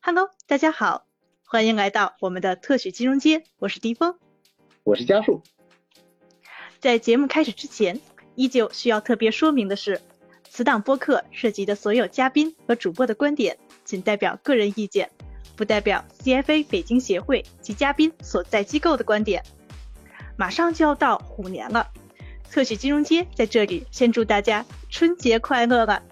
Hello，大家好，欢迎来到我们的特许金融街，我是迪峰，我是嘉树。在节目开始之前，依旧需要特别说明的是，此档播客涉及的所有嘉宾和主播的观点仅代表个人意见，不代表 CFA 北京协会及嘉宾所在机构的观点。马上就要到虎年了，特许金融街在这里先祝大家春节快乐了！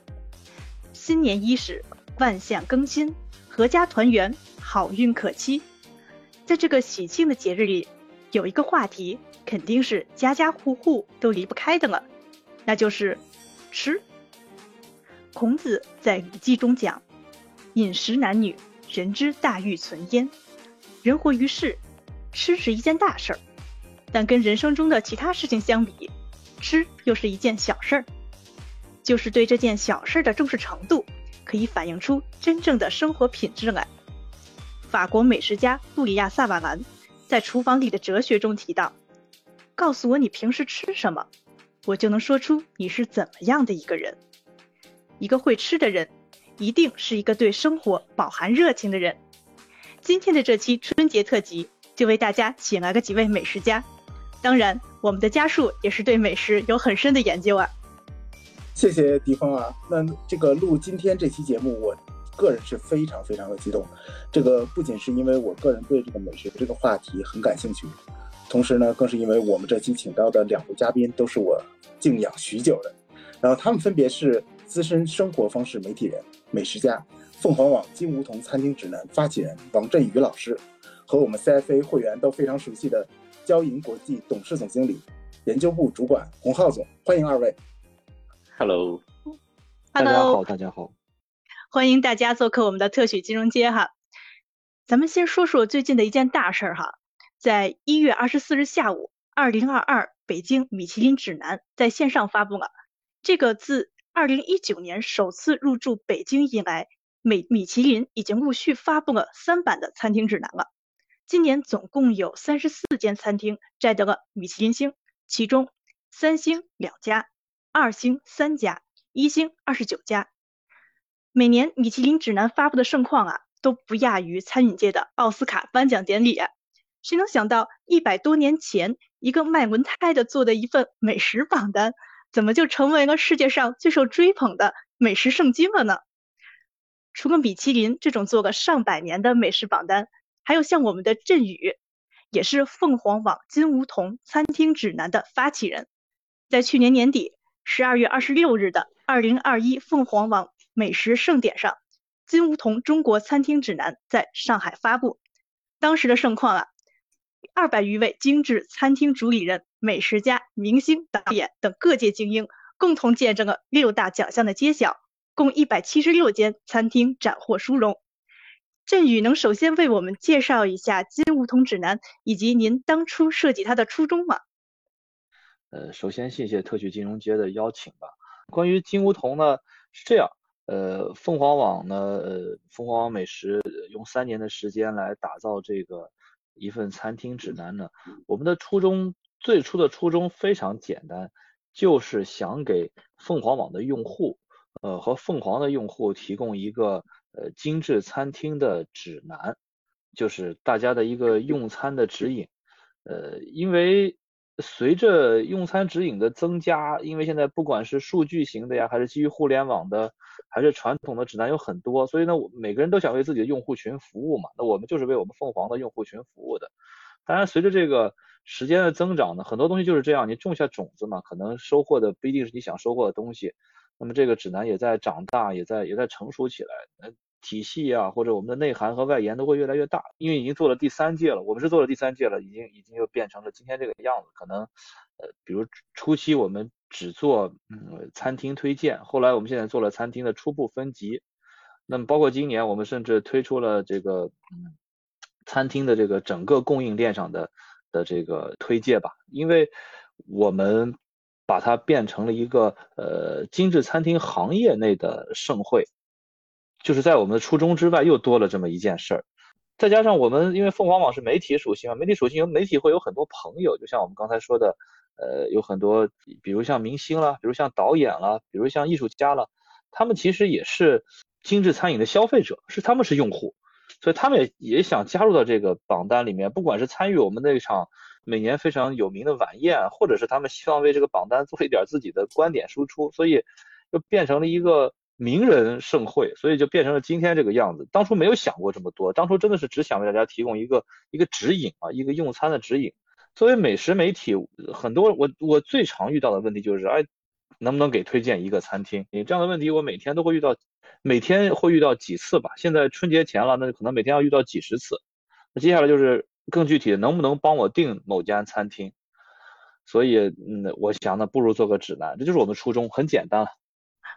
新年伊始，万象更新。阖家团圆，好运可期。在这个喜庆的节日里，有一个话题肯定是家家户户都离不开的了，那就是吃。孔子在《礼记》中讲：“饮食男女，人之大欲存焉。”人活于世，吃是一件大事儿，但跟人生中的其他事情相比，吃又是一件小事儿。就是对这件小事儿的重视程度。可以反映出真正的生活品质来。法国美食家布里亚萨瓦兰在《厨房里的哲学》中提到：“告诉我你平时吃什么，我就能说出你是怎么样的一个人。一个会吃的人，一定是一个对生活饱含热情的人。”今天的这期春节特辑就为大家请来了几位美食家，当然，我们的家树也是对美食有很深的研究啊。谢谢迪峰啊，那这个录今天这期节目，我个人是非常非常的激动。这个不仅是因为我个人对这个美食这个话题很感兴趣，同时呢，更是因为我们这期请到的两位嘉宾都是我敬仰许久的。然后他们分别是资深生活方式媒体人、美食家，凤凰网金梧桐餐厅指南发起人王振宇老师，和我们 CFA 会员都非常熟悉的交银国际董事总经理、研究部主管洪浩总。欢迎二位。Hello，大家好，大家好，欢迎大家做客我们的特许金融街哈。咱们先说说最近的一件大事儿哈，在一月二十四日下午，二零二二北京米其林指南在线上发布了。这个自二零一九年首次入驻北京以来，美米其林已经陆续发布了三版的餐厅指南了。今年总共有三十四间餐厅摘得了米其林星，其中三星两家。二星三家，一星二十九家。每年米其林指南发布的盛况啊，都不亚于餐饮界的奥斯卡颁奖典礼。谁能想到一百多年前一个卖轮胎的做的一份美食榜单，怎么就成为了世界上最受追捧的美食圣经了呢？除了米其林这种做了上百年的美食榜单，还有像我们的振宇，也是凤凰网金梧桐餐厅指南的发起人，在去年年底。十二月二十六日的二零二一凤凰网美食盛典上，金梧桐中国餐厅指南在上海发布。当时的盛况啊，二百余位精致餐厅主理人、美食家、明星、导演等各界精英共同见证了六大奖项的揭晓，共一百七十六间餐厅斩获殊荣。振宇能首先为我们介绍一下金梧桐指南以及您当初设计它的初衷吗？呃，首先谢谢特许金融街的邀请吧。关于金梧桐呢，是这样，呃，凤凰网呢，呃，凤凰网美食用三年的时间来打造这个一份餐厅指南呢。我们的初衷，最初的初衷非常简单，就是想给凤凰网的用户，呃，和凤凰的用户提供一个呃精致餐厅的指南，就是大家的一个用餐的指引。呃，因为随着用餐指引的增加，因为现在不管是数据型的呀，还是基于互联网的，还是传统的指南有很多，所以呢，我每个人都想为自己的用户群服务嘛。那我们就是为我们凤凰的用户群服务的。当然，随着这个时间的增长呢，很多东西就是这样，你种下种子嘛，可能收获的不一定是你想收获的东西。那么这个指南也在长大，也在也在成熟起来。体系啊，或者我们的内涵和外延都会越来越大，因为已经做了第三届了，我们是做了第三届了，已经已经又变成了今天这个样子。可能，呃，比如初期我们只做嗯餐厅推荐，后来我们现在做了餐厅的初步分级，那么包括今年我们甚至推出了这个嗯餐厅的这个整个供应链上的的这个推介吧，因为我们把它变成了一个呃精致餐厅行业内的盛会。就是在我们的初衷之外，又多了这么一件事儿，再加上我们因为凤凰网是媒体属性嘛，媒体属性有媒体会有很多朋友，就像我们刚才说的，呃，有很多，比如像明星了，比如像导演了，比如像艺术家了，他们其实也是精致餐饮的消费者，是他们是用户，所以他们也也想加入到这个榜单里面，不管是参与我们那场每年非常有名的晚宴，或者是他们希望为这个榜单做一点自己的观点输出，所以就变成了一个名人盛会，所以就变成了今天这个样子。当初没有想过这么多，当初真的是只想为大家提供一个一个指引啊，一个用餐的指引。作为美食媒体，很多我我最常遇到的问题就是，哎，能不能给推荐一个餐厅？你这样的问题我每天都会遇到，每天会遇到几次吧。现在春节前了，那可能每天要遇到几十次。那接下来就是更具体的，能不能帮我订某家餐厅？所以，嗯，我想呢，不如做个指南，这就是我们初衷，很简单了。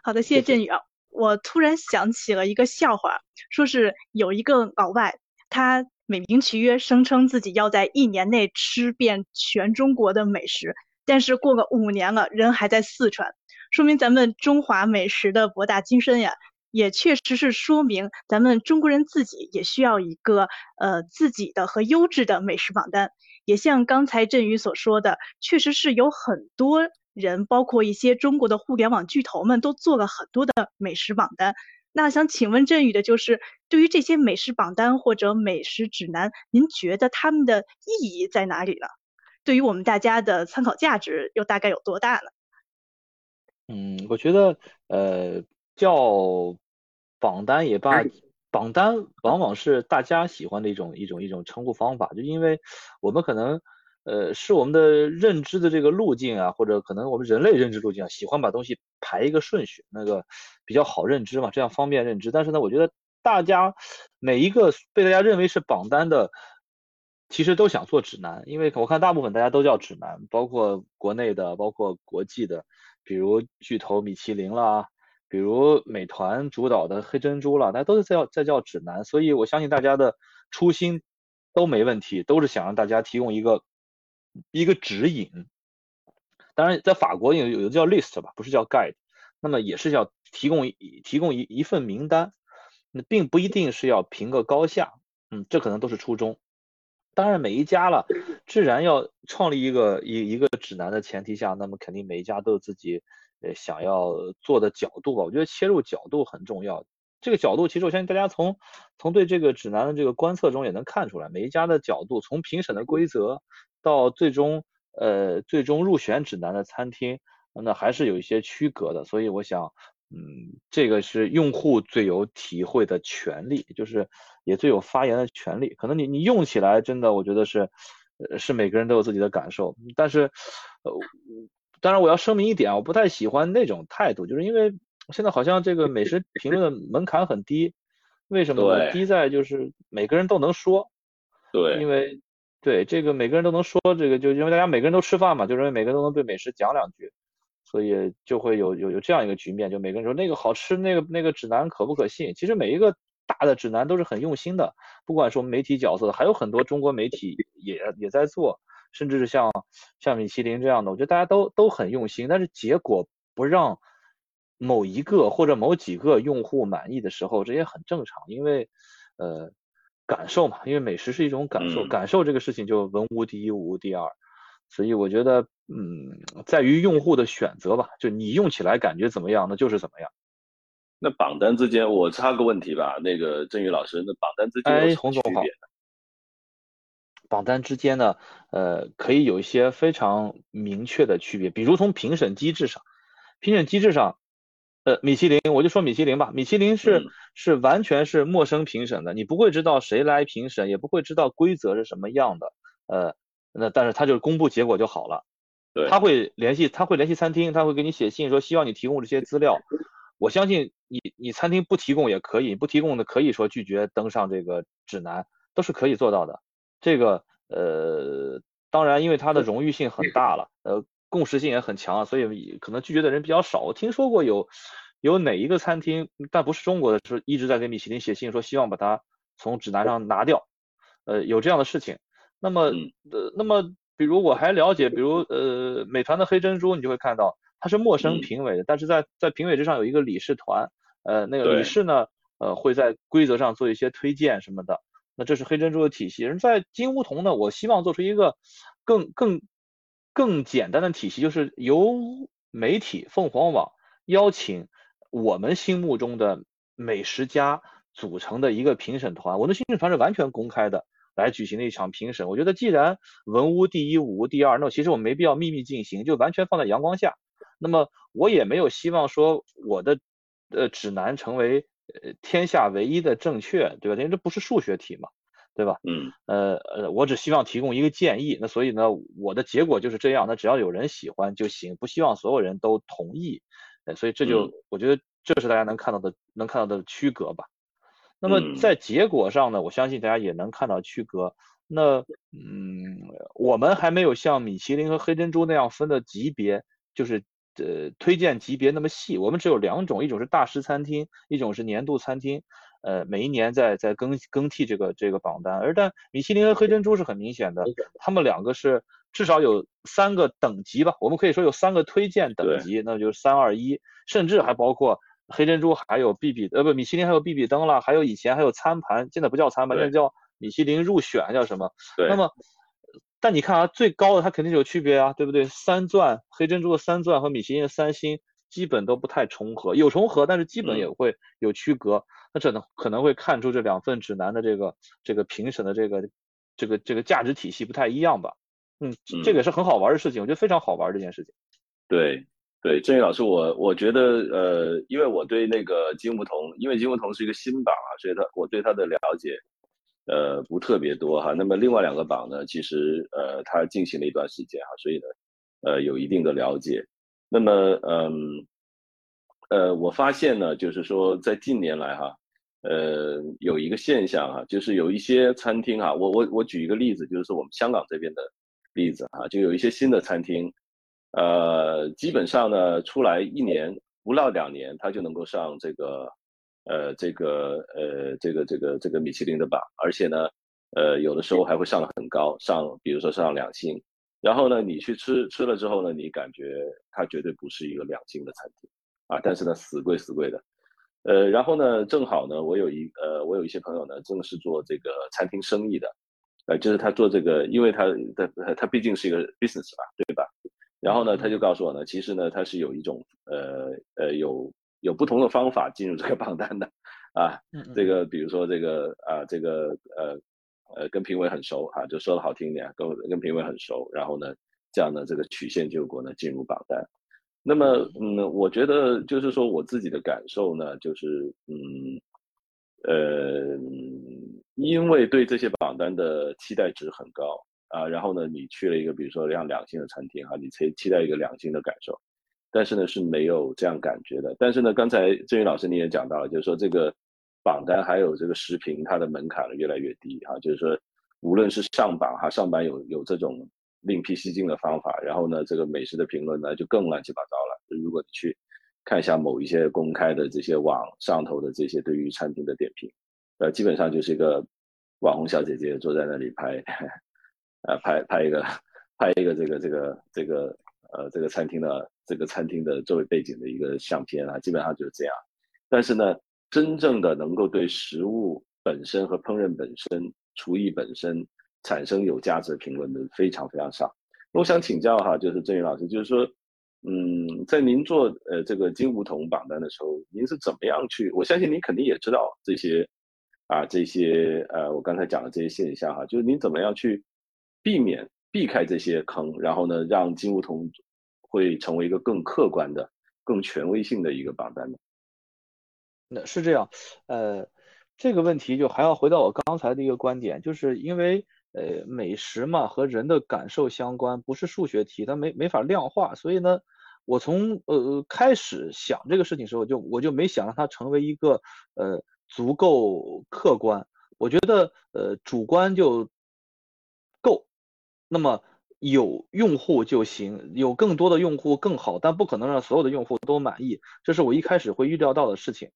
好的，谢谢振宇啊。我突然想起了一个笑话，说是有一个老外，他。美名其曰，声称自己要在一年内吃遍全中国的美食，但是过个五年了，人还在四川，说明咱们中华美食的博大精深呀，也确实是说明咱们中国人自己也需要一个呃自己的和优质的美食榜单。也像刚才振宇所说的，确实是有很多人，包括一些中国的互联网巨头们，都做了很多的美食榜单。那想请问振宇的就是，对于这些美食榜单或者美食指南，您觉得他们的意义在哪里呢？对于我们大家的参考价值又大概有多大呢？嗯，我觉得，呃，叫榜单也罢，榜单往往是大家喜欢的一种一种一种称呼方法，就因为我们可能。呃，是我们的认知的这个路径啊，或者可能我们人类认知路径啊，喜欢把东西排一个顺序，那个比较好认知嘛，这样方便认知。但是呢，我觉得大家每一个被大家认为是榜单的，其实都想做指南，因为我看大部分大家都叫指南，包括国内的，包括国际的，比如巨头米其林啦，比如美团主导的黑珍珠了，大家都是在叫在叫指南。所以我相信大家的初心都没问题，都是想让大家提供一个。一个指引，当然，在法国有有的叫 list 吧，不是叫 guide，那么也是要提供一提供一一份名单，那并不一定是要评个高下，嗯，这可能都是初衷。当然，每一家了，自然要创立一个一一个指南的前提下，那么肯定每一家都有自己呃想要做的角度吧。我觉得切入角度很重要，这个角度其实我相信大家从从对这个指南的这个观测中也能看出来，每一家的角度，从评审的规则。到最终，呃，最终入选指南的餐厅，那还是有一些区隔的。所以我想，嗯，这个是用户最有体会的权利，就是也最有发言的权利。可能你你用起来真的，我觉得是，呃，是每个人都有自己的感受。但是，呃，当然我要声明一点，我不太喜欢那种态度，就是因为现在好像这个美食评论的门槛很低。为什么呢？低在就是每个人都能说。对。因为。对这个每个人都能说这个，就因为大家每个人都吃饭嘛，就认为每个人都能对美食讲两句，所以就会有有有这样一个局面，就每个人说那个好吃，那个那个指南可不可信？其实每一个大的指南都是很用心的，不管是媒体角色，还有很多中国媒体也也在做，甚至是像像米其林这样的，我觉得大家都都很用心，但是结果不让某一个或者某几个用户满意的时候，这也很正常，因为呃。感受嘛，因为美食是一种感受，感受这个事情就文无第一，武无第二，所以我觉得，嗯，在于用户的选择吧，就你用起来感觉怎么样，那就是怎么样。那榜单之间，我插个问题吧，那个郑宇老师，那榜单之间有什么区别榜单之间呢，呃，可以有一些非常明确的区别，比如从评审机制上，评审机制上。呃，米其林，我就说米其林吧。米其林是是完全是陌生评审的，你不会知道谁来评审，也不会知道规则是什么样的。呃，那但是他就是公布结果就好了。对，他会联系，他会联系餐厅，他会给你写信说希望你提供这些资料。我相信你，你餐厅不提供也可以，不提供的可以说拒绝登上这个指南，都是可以做到的。这个呃，当然因为它的荣誉性很大了，呃。共识性也很强，所以可能拒绝的人比较少。我听说过有有哪一个餐厅，但不是中国的，是一直在给米其林写信说希望把它从指南上拿掉。呃，有这样的事情。那么呃，那么比如我还了解，比如呃，美团的黑珍珠，你就会看到它是陌生评委的，但是在在评委之上有一个理事团，呃，那个理事呢，呃，会在规则上做一些推荐什么的。那这是黑珍珠的体系。而在金梧桐呢，我希望做出一个更更。更简单的体系就是由媒体凤凰网邀请我们心目中的美食家组成的一个评审团，我的评审团是完全公开的来举行的一场评审。我觉得既然文无第一，武无第二，那其实我没必要秘密进行，就完全放在阳光下。那么我也没有希望说我的呃指南成为呃天下唯一的正确，对吧？因为这不是数学题嘛，对吧？嗯。呃呃，我只希望提供一个建议。那所以呢，我的结果就是这样。那只要有人喜欢就行，不希望所有人都同意。呃，所以这就我觉得这是大家能看到的能看到的区隔吧。那么在结果上呢，我相信大家也能看到区隔。那嗯，我们还没有像米其林和黑珍珠那样分的级别，就是呃推荐级别那么细。我们只有两种，一种是大师餐厅，一种是年度餐厅。呃，每一年在在更更替这个这个榜单。而但米其林和黑珍珠是很明显的，他们两个是至少有三个等级吧。我们可以说有三个推荐等级，那就是三二一，甚至还包括。黑珍珠还有必比呃不米其林还有必比登了，还有以前还有餐盘，现在不叫餐盘，现在叫米其林入选叫什么？对。那么，但你看啊，最高的它肯定是有区别啊，对不对？三钻黑珍珠的三钻和米其林的三星基本都不太重合，有重合，但是基本也会有区隔。那这能可能会看出这两份指南的这个这个评审的这个这个这个价值体系不太一样吧？嗯，这个也是很好玩的事情，我觉得非常好玩这件事情。对。对郑宇老师，我我觉得呃，因为我对那个金梧桐，因为金梧桐是一个新榜啊，所以他我对他的了解呃不特别多哈。那么另外两个榜呢，其实呃它进行了一段时间哈，所以呢呃有一定的了解。那么嗯呃我发现呢，就是说在近年来哈，呃有一个现象哈，就是有一些餐厅哈，我我我举一个例子，就是我们香港这边的例子哈，就有一些新的餐厅。呃，基本上呢，出来一年不到两年，他就能够上这个，呃，这个，呃，这个，这个，这个米其林的榜，而且呢，呃，有的时候还会上的很高，上，比如说上两星，然后呢，你去吃吃了之后呢，你感觉它绝对不是一个两星的餐厅，啊，但是呢，死贵死贵的，呃，然后呢，正好呢，我有一，呃，我有一些朋友呢，正是做这个餐厅生意的，呃，就是他做这个，因为他他他毕竟是一个 business 吧，对吧？然后呢，他就告诉我呢，其实呢，他是有一种呃呃有有不同的方法进入这个 榜单的，啊，这个比如说这个啊这个呃呃跟评委很熟哈，就说的好听一点，跟跟评委很熟，然后呢，这样呢这个曲线救国呢进入榜单。那么嗯，我觉得就是说我自己的感受呢，就是嗯呃因为对这些榜单的期待值很高。啊，然后呢，你去了一个，比如说像两星的餐厅哈，你期期待一个两星的感受，但是呢是没有这样感觉的。但是呢，刚才郑宇老师你也讲到了，就是说这个榜单还有这个食评，它的门槛越来越低哈，就是说无论是上榜哈，上榜有有这种另辟蹊径的方法，然后呢，这个美食的评论呢就更乱七八糟了。如果你去看一下某一些公开的这些网上头的这些对于餐厅的点评，呃，基本上就是一个网红小姐姐坐在那里拍。呃，拍拍一个，拍一个这个这个这个呃这个餐厅的这个餐厅的作为背景的一个相片啊，基本上就是这样。但是呢，真正的能够对食物本身和烹饪本身、厨艺本身产生有价值的评论的非常非常少。我想请教哈，就是郑宇老师，就是说，嗯，在您做呃这个金梧桐榜单的时候，您是怎么样去？我相信您肯定也知道这些啊这些呃我刚才讲的这些现象哈，就是您怎么样去？避免避开这些坑，然后呢，让金梧桐会成为一个更客观的、更权威性的一个榜单呢？那是这样，呃，这个问题就还要回到我刚才的一个观点，就是因为呃美食嘛和人的感受相关，不是数学题，它没没法量化，所以呢，我从呃开始想这个事情时候，就我就没想让它成为一个呃足够客观，我觉得呃主观就够。那么有用户就行，有更多的用户更好，但不可能让所有的用户都满意，这是我一开始会预料到的事情。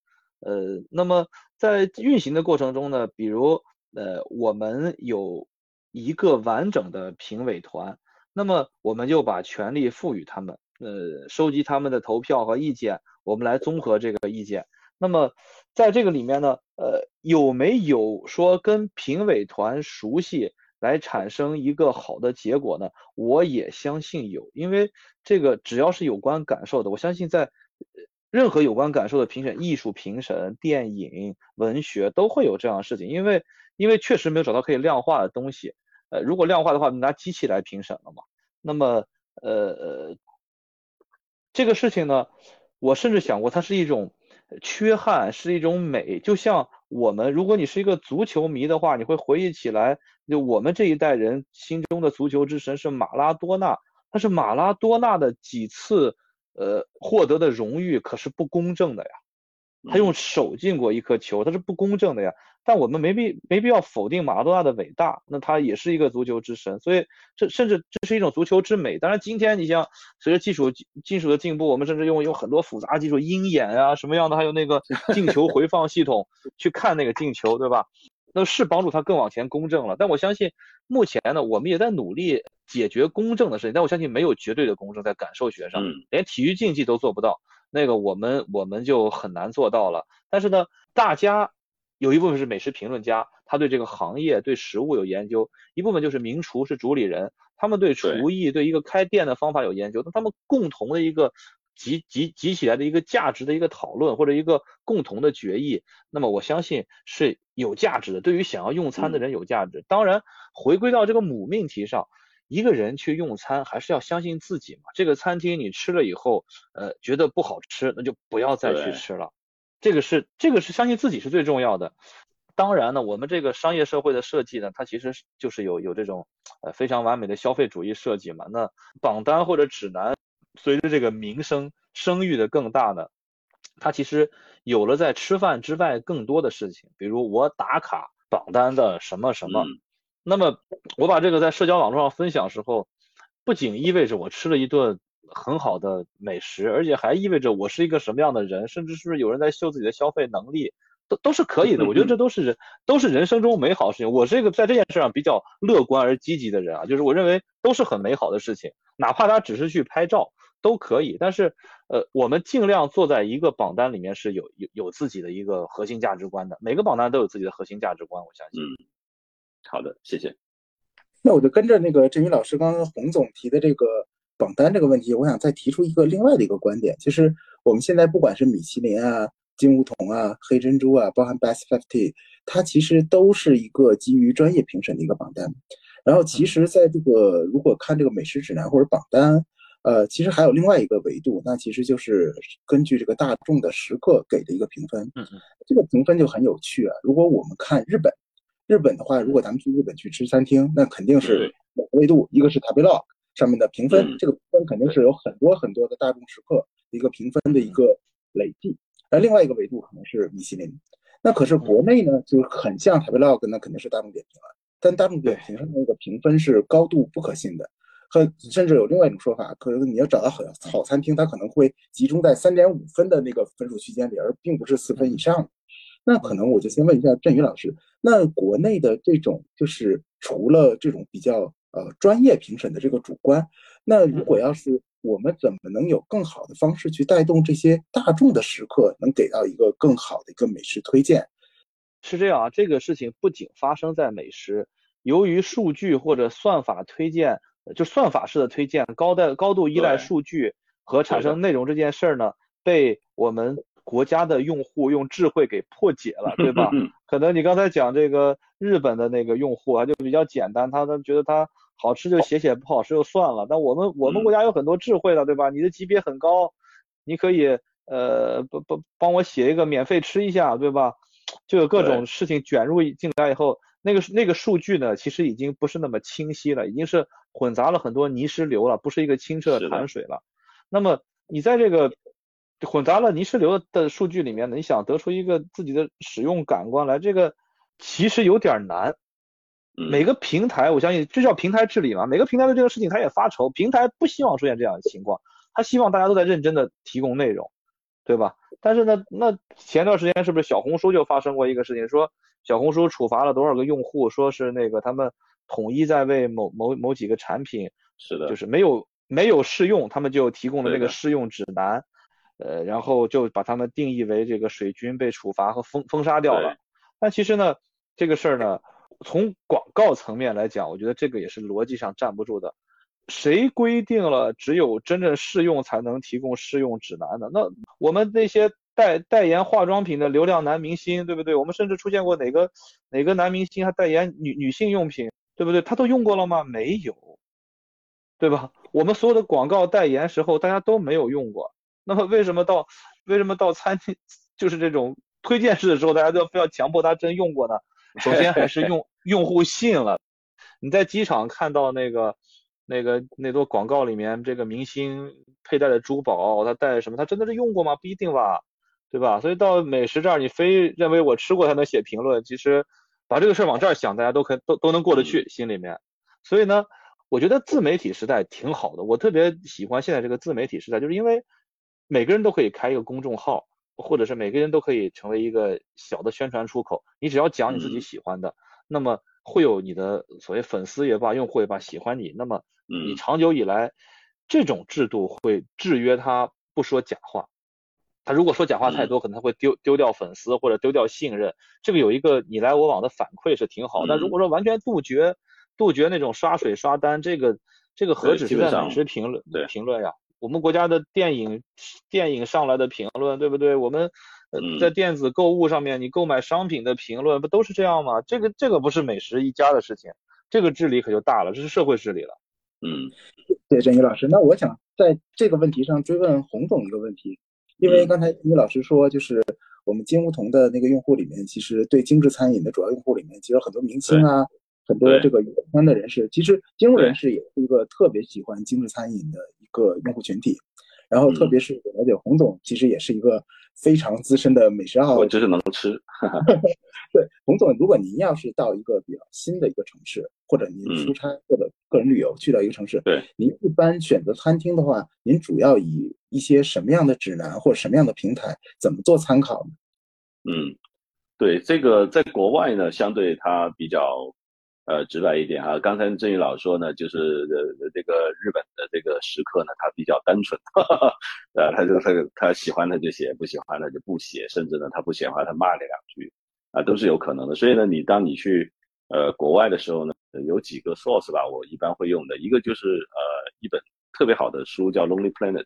呃，那么在运行的过程中呢，比如呃，我们有一个完整的评委团，那么我们就把权力赋予他们，呃，收集他们的投票和意见，我们来综合这个意见。那么在这个里面呢，呃，有没有说跟评委团熟悉？来产生一个好的结果呢？我也相信有，因为这个只要是有关感受的，我相信在任何有关感受的评审，艺术评审、电影、文学都会有这样的事情，因为因为确实没有找到可以量化的东西。呃，如果量化的话，拿机器来评审了嘛？那么，呃，这个事情呢，我甚至想过，它是一种缺憾，是一种美。就像我们，如果你是一个足球迷的话，你会回忆起来，就我们这一代人心中的足球之神是马拉多纳，他是马拉多纳的几次。呃，获得的荣誉可是不公正的呀，他用手进过一颗球，他是不公正的呀。但我们没必没必要否定马拉多纳的伟大，那他也是一个足球之神，所以这甚至这是一种足球之美。当然，今天你像随着技术技术的进步，我们甚至用用很多复杂技术，鹰眼啊什么样的，还有那个进球回放系统去看那个进球，对吧？那是帮助他更往前公正了。但我相信目前呢，我们也在努力。解决公正的事情，但我相信没有绝对的公正，在感受学上，连体育竞技都做不到，那个我们我们就很难做到了。但是呢，大家有一部分是美食评论家，他对这个行业对食物有研究；一部分就是名厨是主理人，他们对厨艺对一个开店的方法有研究。那他们共同的一个集集集起来的一个价值的一个讨论，或者一个共同的决议，那么我相信是有价值的，对于想要用餐的人有价值。当然，回归到这个母命题上。一个人去用餐，还是要相信自己嘛。这个餐厅你吃了以后，呃，觉得不好吃，那就不要再去吃了。这个是这个是相信自己是最重要的。当然呢，我们这个商业社会的设计呢，它其实就是有有这种呃非常完美的消费主义设计嘛。那榜单或者指南，随着这个名声声誉的更大呢，它其实有了在吃饭之外更多的事情，比如我打卡榜单的什么什么。那么我把这个在社交网络上分享时候，不仅意味着我吃了一顿很好的美食，而且还意味着我是一个什么样的人，甚至是不是有人在秀自己的消费能力，都都是可以的。我觉得这都是人都是人生中美好的事情。我是一个在这件事上比较乐观而积极的人啊，就是我认为都是很美好的事情，哪怕他只是去拍照都可以。但是呃，我们尽量坐在一个榜单里面是有有有自己的一个核心价值观的，每个榜单都有自己的核心价值观，我相信。好的，谢谢。那我就跟着那个振宇老师刚刚洪总提的这个榜单这个问题，我想再提出一个另外的一个观点，就是我们现在不管是米其林啊、金梧桐啊、黑珍珠啊，包含 Best Fifty，它其实都是一个基于专业评审的一个榜单。然后，其实在这个如果看这个美食指南或者榜单，呃，其实还有另外一个维度，那其实就是根据这个大众的食客给的一个评分。嗯嗯，这个评分就很有趣啊。如果我们看日本。日本的话，如果咱们去日本去吃餐厅，那肯定是两个维度，一个是 Tabelog 上面的评分，这个评分肯定是有很多很多的大众食客一个评分的一个累计。那另外一个维度可能是米其林。那可是国内呢，就很像 Tabelog，那肯定是大众点评了。但大众点评上那个评分是高度不可信的，和甚至有另外一种说法，可能你要找到好好餐厅，它可能会集中在三点五分的那个分数区间里，而并不是四分以上。那可能我就先问一下振宇老师，那国内的这种就是除了这种比较呃专业评审的这个主观，那如果要是我们怎么能有更好的方式去带动这些大众的食客，能给到一个更好的一个美食推荐？是这样啊，这个事情不仅发生在美食，由于数据或者算法推荐，就算法式的推荐，高的高度依赖数据和产生内容这件事儿呢，被我们。国家的用户用智慧给破解了，对吧？可能你刚才讲这个日本的那个用户啊，就比较简单，他他觉得他好吃就写写，不好吃就算了。但我们我们国家有很多智慧的，对吧？你的级别很高，你可以呃帮帮帮我写一个免费吃一下，对吧？就有各种事情卷入进来以后，那个那个数据呢，其实已经不是那么清晰了，已经是混杂了很多泥石流了，不是一个清澈的潭水了。那么你在这个。混杂了泥石流的数据里面呢，你想得出一个自己的使用感官来，这个其实有点难。每个平台，我相信这叫平台治理嘛。每个平台的这个事情，他也发愁，平台不希望出现这样的情况，他希望大家都在认真的提供内容，对吧？但是呢，那前段时间是不是小红书就发生过一个事情，说小红书处罚了多少个用户，说是那个他们统一在为某某某几个产品，是的，就是没有没有试用，他们就提供了这个试用指南。呃，然后就把他们定义为这个水军被处罚和封封杀掉了。但其实呢，这个事儿呢，从广告层面来讲，我觉得这个也是逻辑上站不住的。谁规定了只有真正试用才能提供试用指南的？那我们那些代代言化妆品的流量男明星，对不对？我们甚至出现过哪个哪个男明星还代言女女性用品，对不对？他都用过了吗？没有，对吧？我们所有的广告代言时候，大家都没有用过。那么为什么到为什么到餐厅 就是这种推荐式的时候，大家都要非要强迫他真用过呢？首先还是用 用户信了。你在机场看到那个。那个那多广告里面，这个明星佩戴的珠宝，他戴什么？他真的是用过吗？不一定吧，对吧？所以到美食这儿，你非认为我吃过才能写评论，其实把这个事儿往这儿想，大家都可都都能过得去心里面。所以呢，我觉得自媒体时代挺好的，我特别喜欢现在这个自媒体时代，就是因为每个人都可以开一个公众号，或者是每个人都可以成为一个小的宣传出口。你只要讲你自己喜欢的，那么会有你的所谓粉丝也罢，用户也罢喜欢你，那么。你长久以来，这种制度会制约他不说假话。他如果说假话太多，可能他会丢丢掉粉丝或者丢掉信任。这个有一个你来我往的反馈是挺好。但如果说完全杜绝杜绝那种刷水刷单，这个这个何止是在美食评论评论呀？我们国家的电影电影上来的评论，对不对？我们在电子购物上面，你购买商品的评论不都是这样吗？这个这个不是美食一家的事情，这个治理可就大了，这是社会治理了。嗯，对，郑宇老师，那我想在这个问题上追问洪总一个问题，因为刚才于老师说，就是我们金梧桐的那个用户里面，其实对精致餐饮的主要用户里面，其实很多明星啊，很多这个有关的人士，其实金融人士也是一个特别喜欢精致餐饮的一个用户群体。然后，特别是我了解洪总，其实也是一个非常资深的美食爱好者。我就是能吃。对，洪总，如果您要是到一个比较新的一个城市，或者您出差或者个人旅游去到一个城市，对，您一般选择餐厅的话，您主要以一些什么样的指南或者什么样的平台，怎么做参考呢？嗯，对，这个在国外呢，相对它比较。呃，直白一点哈，刚才郑宇老说呢，就是呃这个日本的这个食客呢，他比较单纯，呃，他就他他喜欢他就写，不喜欢他就不写，甚至呢他不喜欢他骂你两句，啊，都是有可能的。所以呢，你当你去呃国外的时候呢，有几个 source 吧，我一般会用的，一个就是呃一本特别好的书叫 Lonely Planet，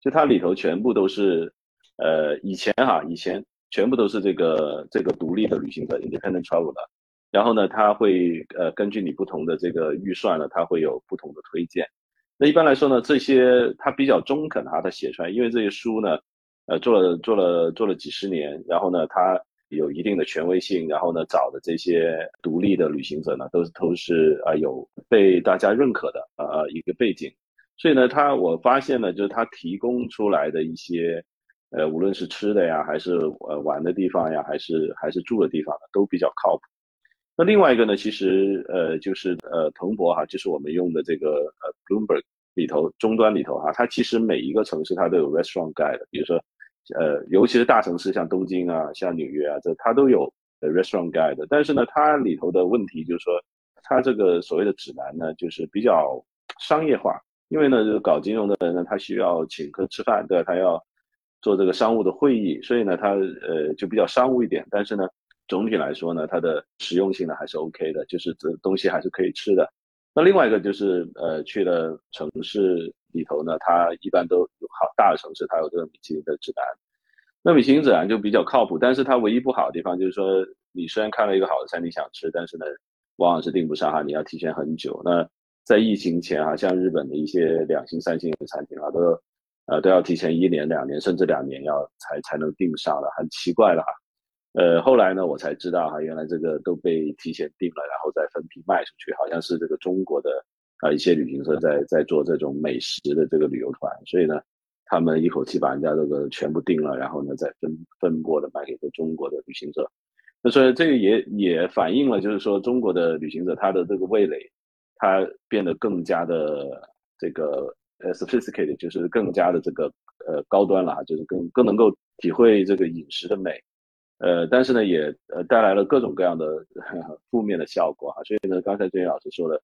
就它里头全部都是呃以前哈以前全部都是这个这个独立的旅行者 Independent Traveler。然后呢，他会呃根据你不同的这个预算呢，他会有不同的推荐。那一般来说呢，这些他比较中肯哈，他写出来，因为这些书呢，呃做了做了做了几十年，然后呢，他有一定的权威性，然后呢，找的这些独立的旅行者呢，都都是啊有被大家认可的呃一个背景。所以呢，他我发现呢，就是他提供出来的一些呃无论是吃的呀，还是呃玩的地方呀，还是还是住的地方呢，都比较靠谱。那另外一个呢，其实呃就是呃彭博哈，就是我们用的这个呃 Bloomberg 里头终端里头哈，它其实每一个城市它都有 restaurant guide，比如说呃尤其是大城市像东京啊、像纽约啊，这它都有 restaurant guide。但是呢，它里头的问题就是说，它这个所谓的指南呢，就是比较商业化，因为呢，就是搞金融的人呢，他需要请客吃饭，对吧？他要做这个商务的会议，所以呢，他呃就比较商务一点。但是呢。总体来说呢，它的实用性呢还是 OK 的，就是这东西还是可以吃的。那另外一个就是，呃，去了城市里头呢，它一般都有好大的城市，它有这个米其林的指南。那米其林指南就比较靠谱，但是它唯一不好的地方就是说，你虽然看了一个好的餐厅想吃，但是呢，往往是订不上哈，你要提前很久。那在疫情前啊，像日本的一些两星、三星的餐厅啊，都呃都要提前一年、两年，甚至两年要才才能订上了，很奇怪了哈。呃，后来呢，我才知道哈，原来这个都被提前订了，然后再分批卖出去，好像是这个中国的啊一些旅行社在在做这种美食的这个旅游团，所以呢，他们一口气把人家这个全部订了，然后呢再分分拨的卖给这中国的旅行者。那所以这个也也反映了，就是说中国的旅行者他的这个味蕾，他变得更加的这个呃 sophisticated，就是更加的这个呃高端了，就是更更能够体会这个饮食的美。呃，但是呢，也呃带来了各种各样的 负面的效果啊，所以呢，刚才郑宇老师说的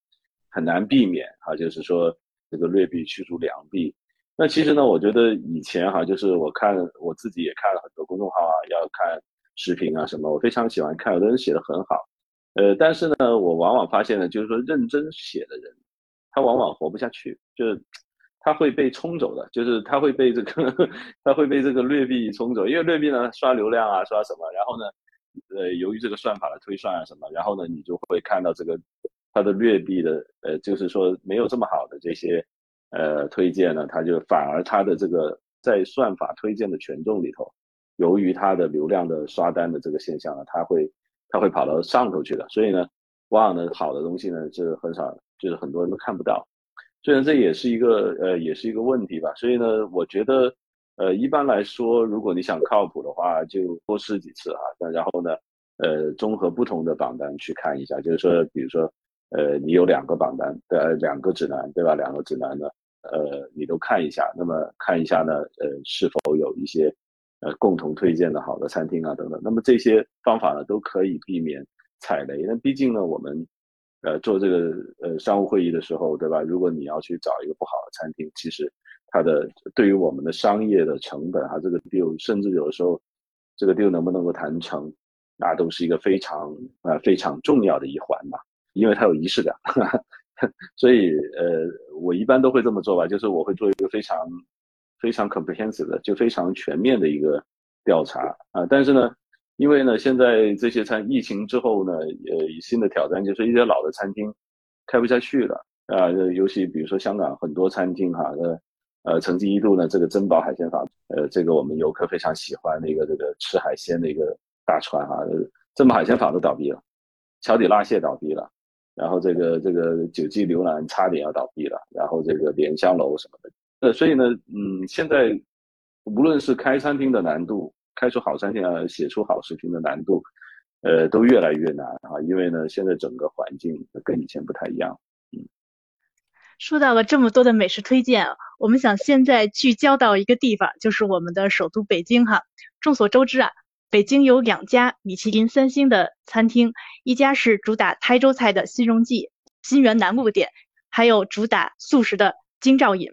很难避免哈，就是说这个劣币驱逐良币。那其实呢，我觉得以前哈，就是我看我自己也看了很多公众号啊，要看视频啊什么，我非常喜欢看，有的人写的很好，呃，但是呢，我往往发现呢，就是说认真写的人，他往往活不下去，就是他会被冲走的，就是他会被这个他会被这个劣币冲走，因为劣币呢刷流量啊刷什么，然后呢，呃，由于这个算法的推算啊什么，然后呢，你就会看到这个它的劣币的，呃，就是说没有这么好的这些呃推荐呢，它就反而它的这个在算法推荐的权重里头，由于它的流量的刷单的这个现象呢，它会它会跑到上头去的，所以呢，往往呢好的东西呢是很少，就是很多人都看不到。虽然这也是一个呃，也是一个问题吧，所以呢，我觉得，呃，一般来说，如果你想靠谱的话，就多试几次啊。那然后呢，呃，综合不同的榜单去看一下，就是说，比如说，呃，你有两个榜单的两个指南，对吧？两个指南呢，呃，你都看一下，那么看一下呢，呃，是否有一些呃共同推荐的好的餐厅啊等等。那么这些方法呢，都可以避免踩雷。那毕竟呢，我们。呃，做这个呃商务会议的时候，对吧？如果你要去找一个不好的餐厅，其实它的对于我们的商业的成本啊，这个 deal，甚至有的时候这个 deal 能不能够谈成，那都是一个非常啊非常重要的一环吧，因为它有仪式感。所以呃，我一般都会这么做吧，就是我会做一个非常非常 comprehensive 的，就非常全面的一个调查啊。但是呢。因为呢，现在这些餐疫情之后呢，呃，新的挑战就是一些老的餐厅开不下去了啊。尤其比如说香港很多餐厅哈，呃，呃，曾经一度呢，这个珍宝海鲜坊，呃，这个我们游客非常喜欢的一个这个吃海鲜的一个大船哈，珍宝海鲜坊都倒闭了，桥底拉蟹倒闭了，然后这个这个九记牛腩差点要倒闭了，然后这个莲香楼什么的，呃，所以呢，嗯，现在无论是开餐厅的难度。开出好餐厅啊，写出好视频的难度，呃，都越来越难啊，因为呢，现在整个环境跟以前不太一样。嗯，说到了这么多的美食推荐，我们想现在聚焦到一个地方，就是我们的首都北京哈。众所周知啊，北京有两家米其林三星的餐厅，一家是主打台州菜的新荣记新源南路店，还有主打素食的京兆尹。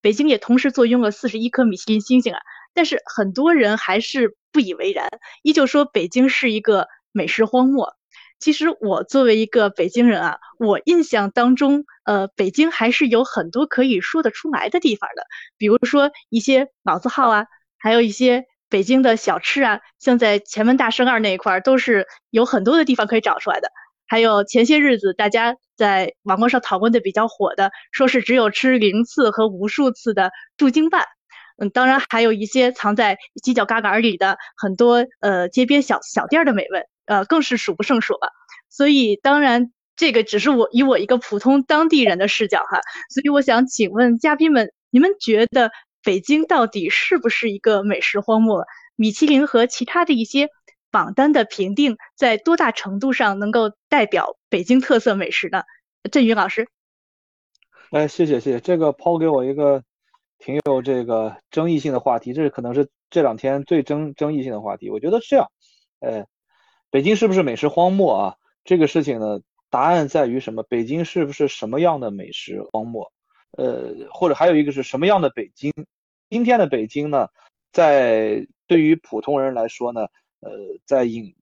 北京也同时坐拥了四十一颗米其林星星啊。但是很多人还是不以为然，依旧说北京是一个美食荒漠。其实我作为一个北京人啊，我印象当中，呃，北京还是有很多可以说得出来的地方的，比如说一些老字号啊，还有一些北京的小吃啊，像在前门大圣二那一块儿，都是有很多的地方可以找出来的。还有前些日子大家在网络上讨论的比较火的，说是只有吃零次和无数次的驻京办。嗯，当然还有一些藏在犄角旮旯里的很多呃街边小小店的美味，呃更是数不胜数了。所以当然这个只是我以我一个普通当地人的视角哈，所以我想请问嘉宾们，你们觉得北京到底是不是一个美食荒漠？米其林和其他的一些榜单的评定，在多大程度上能够代表北京特色美食呢？振宇老师，哎，谢谢谢谢，这个抛给我一个。挺有这个争议性的话题，这是可能是这两天最争争议性的话题。我觉得是这样，呃，北京是不是美食荒漠啊？这个事情呢，答案在于什么？北京是不是什么样的美食荒漠？呃，或者还有一个是什么样的北京？今天的北京呢，在对于普通人来说呢，呃，在饮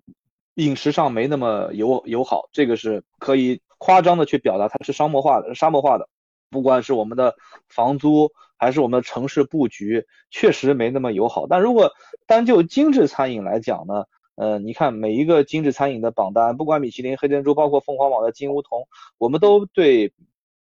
饮食上没那么友友好，这个是可以夸张的去表达，它是沙漠化的，沙漠化的。不管是我们的房租还是我们的城市布局，确实没那么友好。但如果单就精致餐饮来讲呢，呃，你看每一个精致餐饮的榜单，不管米其林、黑珍珠，包括凤凰网的金梧桐，我们都对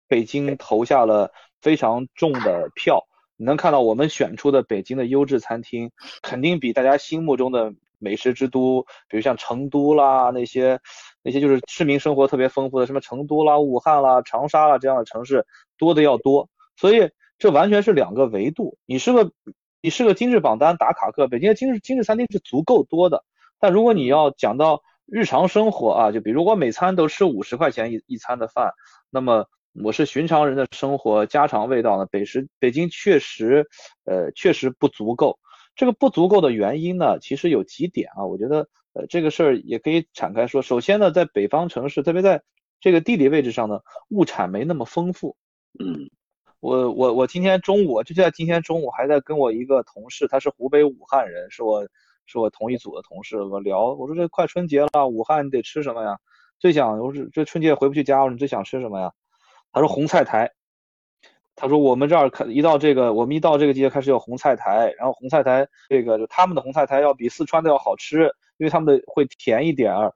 北京投下了非常重的票。你能看到我们选出的北京的优质餐厅，肯定比大家心目中的美食之都，比如像成都啦那些。那些就是市民生活特别丰富的，什么成都啦、武汉啦、长沙啦这样的城市多的要多，所以这完全是两个维度。你是个你是个精致榜单打卡客，北京的精致精致餐厅是足够多的。但如果你要讲到日常生活啊，就比如我每餐都吃五十块钱一一餐的饭，那么我是寻常人的生活家常味道呢？北食北京确实呃确实不足够。这个不足够的原因呢，其实有几点啊，我觉得。呃，这个事儿也可以敞开说。首先呢，在北方城市，特别在这个地理位置上呢，物产没那么丰富。嗯，我我我今天中午就在今天中午还在跟我一个同事，他是湖北武汉人，是我是我同一组的同事，我聊，我说这快春节了，武汉你得吃什么呀？最想我是这春节回不去家，我说你最想吃什么呀？他说红菜苔，他说我们这儿可一到这个，我们一到这个季节开始有红菜苔，然后红菜苔这个就他们的红菜苔要比四川的要好吃，因为他们的会甜一点儿。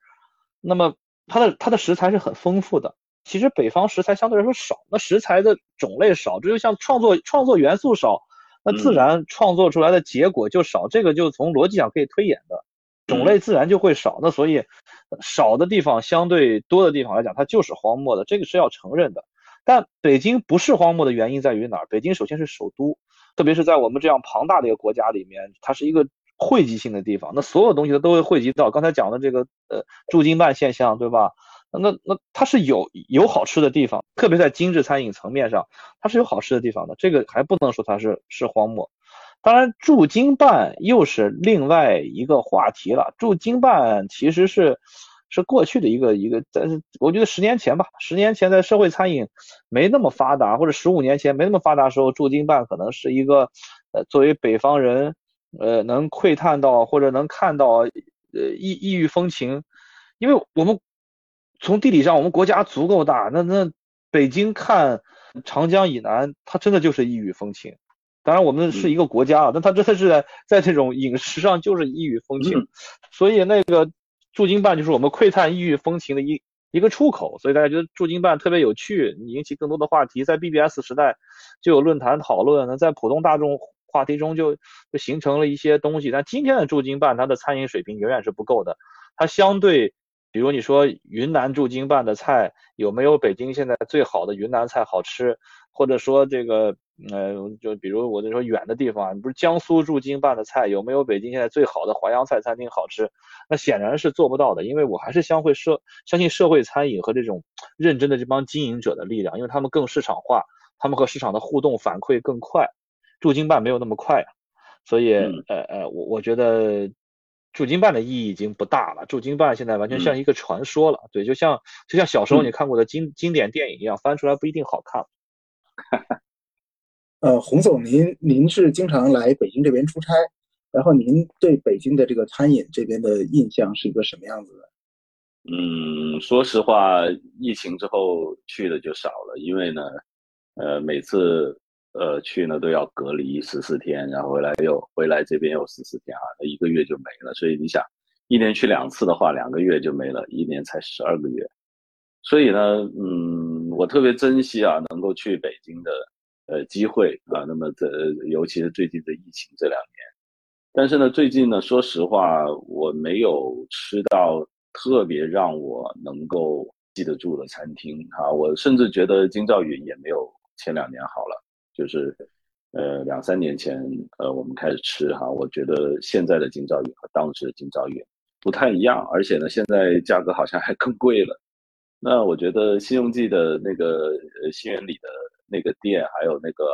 那么它的它的食材是很丰富的。其实北方食材相对来说少，那食材的种类少，这就像创作创作元素少，那自然创作出来的结果就少。这个就从逻辑上可以推演的，种类自然就会少。那所以少的地方相对多的地方来讲，它就是荒漠的，这个是要承认的。但北京不是荒漠的原因在于哪儿？北京首先是首都，特别是在我们这样庞大的一个国家里面，它是一个汇集性的地方，那所有东西它都会汇集到刚才讲的这个呃驻京办现象，对吧？那那它是有有好吃的地方，特别在精致餐饮层面上，它是有好吃的地方的。这个还不能说它是是荒漠。当然，驻京办又是另外一个话题了。驻京办其实是是过去的一个一个，但是我觉得十年前吧，十年前在社会餐饮没那么发达，或者十五年前没那么发达时候，驻京办可能是一个呃作为北方人呃能窥探到或者能看到呃异异域风情，因为我们。从地理上，我们国家足够大，那那北京看长江以南，它真的就是异域风情。当然，我们是一个国家啊，但它真的是在在这种饮食上就是异域风情。所以那个驻京办就是我们窥探异域风情的一一个出口。所以大家觉得驻京办特别有趣，引起更多的话题。在 BBS 时代就有论坛讨论，那在普通大众话题中就就形成了一些东西。但今天的驻京办，它的餐饮水平永远是不够的，它相对。比如你说云南驻京办的菜有没有北京现在最好的云南菜好吃？或者说这个呃，就比如我就说远的地方，你不是江苏驻京办的菜有没有北京现在最好的淮扬菜餐厅好吃？那显然是做不到的，因为我还是相会社相信社会餐饮和这种认真的这帮经营者的力量，因为他们更市场化，他们和市场的互动反馈更快，驻京办没有那么快，所以呃呃，我我觉得。驻京办的意义已经不大了，驻京办现在完全像一个传说了。对，就像就像小时候你看过的经经典电影一样，翻出来不一定好看。呃，洪总，您您是经常来北京这边出差，然后您对北京的这个餐饮这边的印象是一个什么样子的？嗯，说实话，疫情之后去的就少了，因为呢，呃，每次。呃，去呢都要隔离十四天，然后回来又回来这边又十四天啊，那一个月就没了。所以你想，一年去两次的话，两个月就没了，一年才十二个月。所以呢，嗯，我特别珍惜啊，能够去北京的呃机会啊。那么这尤其是最近的疫情这两年，但是呢，最近呢，说实话，我没有吃到特别让我能够记得住的餐厅啊。我甚至觉得金兆宇也没有前两年好了。就是，呃，两三年前，呃，我们开始吃哈，我觉得现在的金兆宇和当时的金兆宇不太一样，而且呢，现在价格好像还更贵了。那我觉得新荣记的那个呃新源里的那个店，还有那个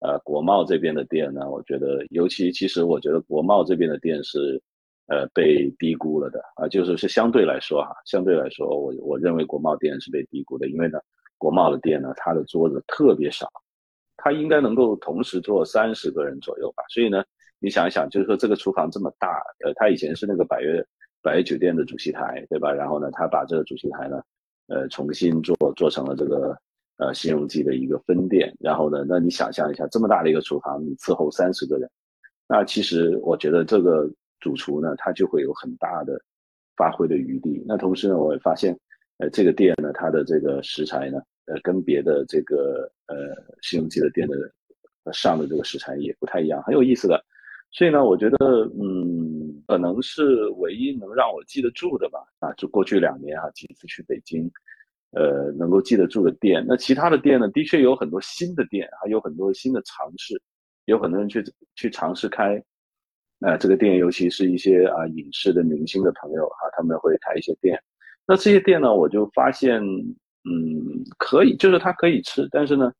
呃国贸这边的店呢，我觉得尤其其实我觉得国贸这边的店是呃被低估了的啊，就是是相对来说哈，相对来说，我我认为国贸店是被低估的，因为呢，国贸的店呢，它的桌子特别少。它应该能够同时坐三十个人左右吧，所以呢，你想一想，就是说这个厨房这么大，呃，他以前是那个百悦百悦酒店的主席台，对吧？然后呢，他把这个主席台呢，呃，重新做做成了这个呃新荣记的一个分店，然后呢，那你想象一下，这么大的一个厨房，你伺候三十个人，那其实我觉得这个主厨呢，他就会有很大的发挥的余地。那同时呢，我也发现，呃，这个店呢，它的这个食材呢。呃，跟别的这个呃新荣记的店的上的这个食材也不太一样，很有意思的。所以呢，我觉得嗯，可能是唯一能让我记得住的吧。啊，就过去两年啊，几次去北京，呃，能够记得住的店。那其他的店呢，的确有很多新的店，还有很多新的尝试，有很多人去去尝试开。那这个店，尤其是一些啊影视的明星的朋友哈，他们会开一些店。那这些店呢，我就发现。嗯，可以，就是它可以吃，但是呢，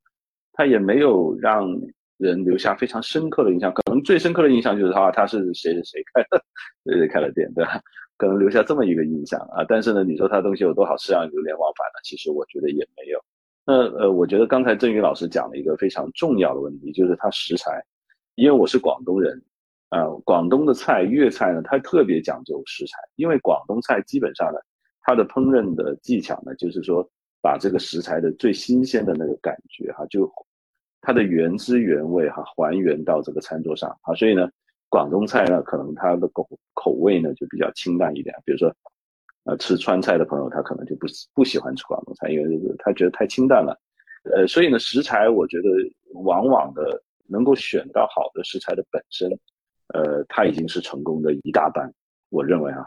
它也没有让人留下非常深刻的印象。可能最深刻的印象就是他他是谁谁谁开的，谁 谁开了店，对吧？可能留下这么一个印象啊。但是呢，你说他东西有多好吃，让流连忘返呢？其实我觉得也没有。那呃，我觉得刚才郑宇老师讲了一个非常重要的问题，就是它食材。因为我是广东人，啊，广东的菜粤菜呢，它特别讲究食材。因为广东菜基本上呢，它的烹饪的技巧呢，就是说。把这个食材的最新鲜的那个感觉哈，就它的原汁原味哈还原到这个餐桌上啊，所以呢，广东菜呢可能它的口口味呢就比较清淡一点，比如说，呃，吃川菜的朋友他可能就不不喜欢吃广东菜，因为他觉得太清淡了，呃，所以呢，食材我觉得往往的能够选到好的食材的本身，呃，它已经是成功的一大半，我认为啊，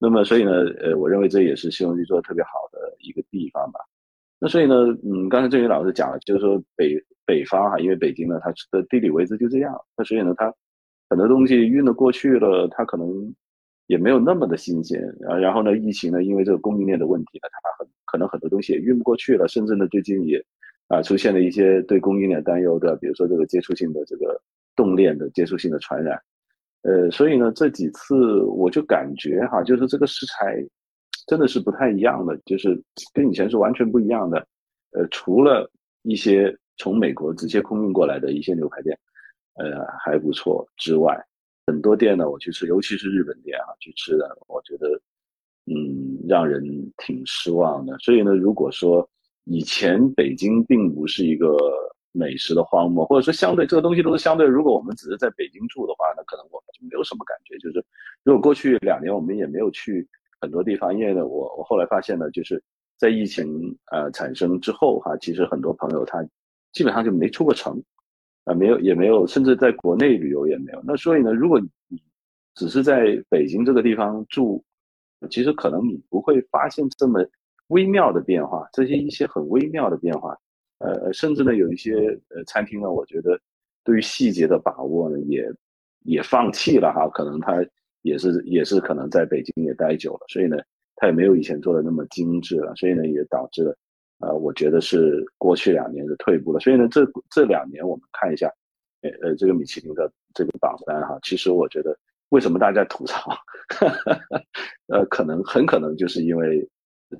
那么所以呢，呃，我认为这也是西红柿做的特别好的一个地方吧。那所以呢，嗯，刚才郑云老师讲了，就是说北北方哈，因为北京呢，它的地理位置就这样，那所以呢，它很多东西运了过去了，它可能也没有那么的新鲜。然后呢，疫情呢，因为这个供应链的问题呢，它很可能很多东西也运不过去了，甚至呢，最近也啊出现了一些对供应链担忧的，比如说这个接触性的这个冻链的接触性的传染，呃，所以呢，这几次我就感觉哈，就是这个食材。真的是不太一样的，就是跟以前是完全不一样的。呃，除了一些从美国直接空运过来的一些牛排店，呃还不错之外，很多店呢我去吃，尤其是日本店啊去吃的，我觉得嗯让人挺失望的。所以呢，如果说以前北京并不是一个美食的荒漠，或者说相对这个东西都是相对，如果我们只是在北京住的话，那可能我们就没有什么感觉。就是如果过去两年我们也没有去。很多地方，因为呢，我我后来发现呢，就是在疫情呃产生之后哈，其实很多朋友他基本上就没出过城，啊，没有也没有，甚至在国内旅游也没有。那所以呢，如果你只是在北京这个地方住，其实可能你不会发现这么微妙的变化，这些一些很微妙的变化，呃，甚至呢有一些呃餐厅呢，我觉得对于细节的把握呢，也也放弃了哈，可能他。也是也是可能在北京也待久了，所以呢，他也没有以前做的那么精致了，所以呢，也导致了，呃，我觉得是过去两年的退步了。所以呢，这这两年我们看一下，呃呃，这个米其林的这个榜单哈，其实我觉得为什么大家吐槽，呃，可能很可能就是因为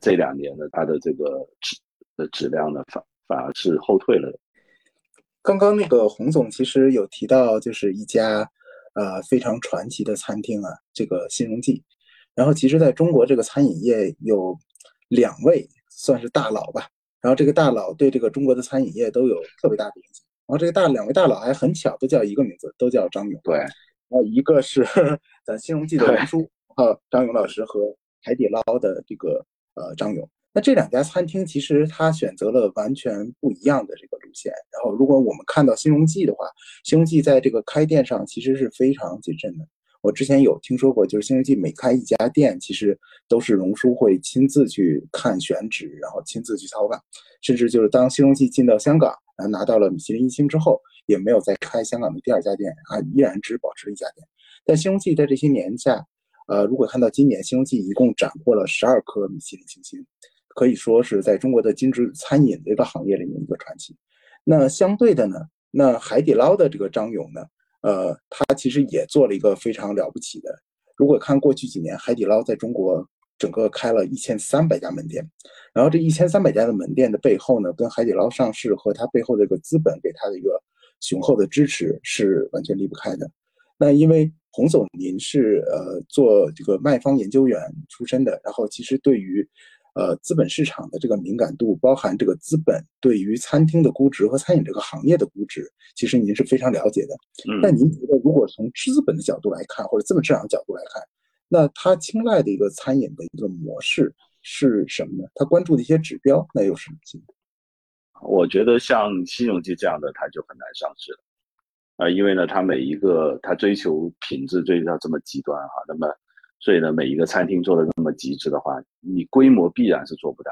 这两年呢，它的这个质的质量呢反反而是后退了。刚刚那个洪总其实有提到，就是一家。呃，非常传奇的餐厅啊，这个新荣记。然后，其实在中国这个餐饮业有两位算是大佬吧。然后，这个大佬对这个中国的餐饮业都有特别大的影响。然后，这个大两位大佬还很巧，都叫一个名字，都叫张勇。对，然后，一个是咱新荣记的王叔啊，张勇老师和海底捞的这个呃张勇。那这两家餐厅其实他选择了完全不一样的这个路线。然后，如果我们看到新荣记的话，新荣记在这个开店上其实是非常谨慎的。我之前有听说过，就是新荣记每开一家店，其实都是荣叔会亲自去看选址，然后亲自去操办。甚至就是当新荣记进到香港，然后拿到了米其林一星之后，也没有再开香港的第二家店啊，依然只保持了一家店。但新荣记在这些年下，呃，如果看到今年新荣记一共斩获了十二颗米其林星星。可以说是在中国的精致餐饮这个行业里面一个传奇。那相对的呢，那海底捞的这个张勇呢，呃，他其实也做了一个非常了不起的。如果看过去几年，海底捞在中国整个开了一千三百家门店，然后这一千三百家的门店的背后呢，跟海底捞上市和它背后的一个资本给它的一个雄厚的支持是完全离不开的。那因为洪总您是呃做这个卖方研究员出身的，然后其实对于呃，资本市场的这个敏感度，包含这个资本对于餐厅的估值和餐饮这个行业的估值，其实您是非常了解的。那您觉得，如果从资本的角度来看，或者资本市场的角度来看，那他青睐的一个餐饮的一个模式是什么呢？他关注的一些指标，那又是什么？我觉得像新荣记这样的，他就很难上市了。啊，因为呢，他每一个他追求品质追求到这么极端哈，那么。所以呢，每一个餐厅做的那么极致的话，你规模必然是做不大。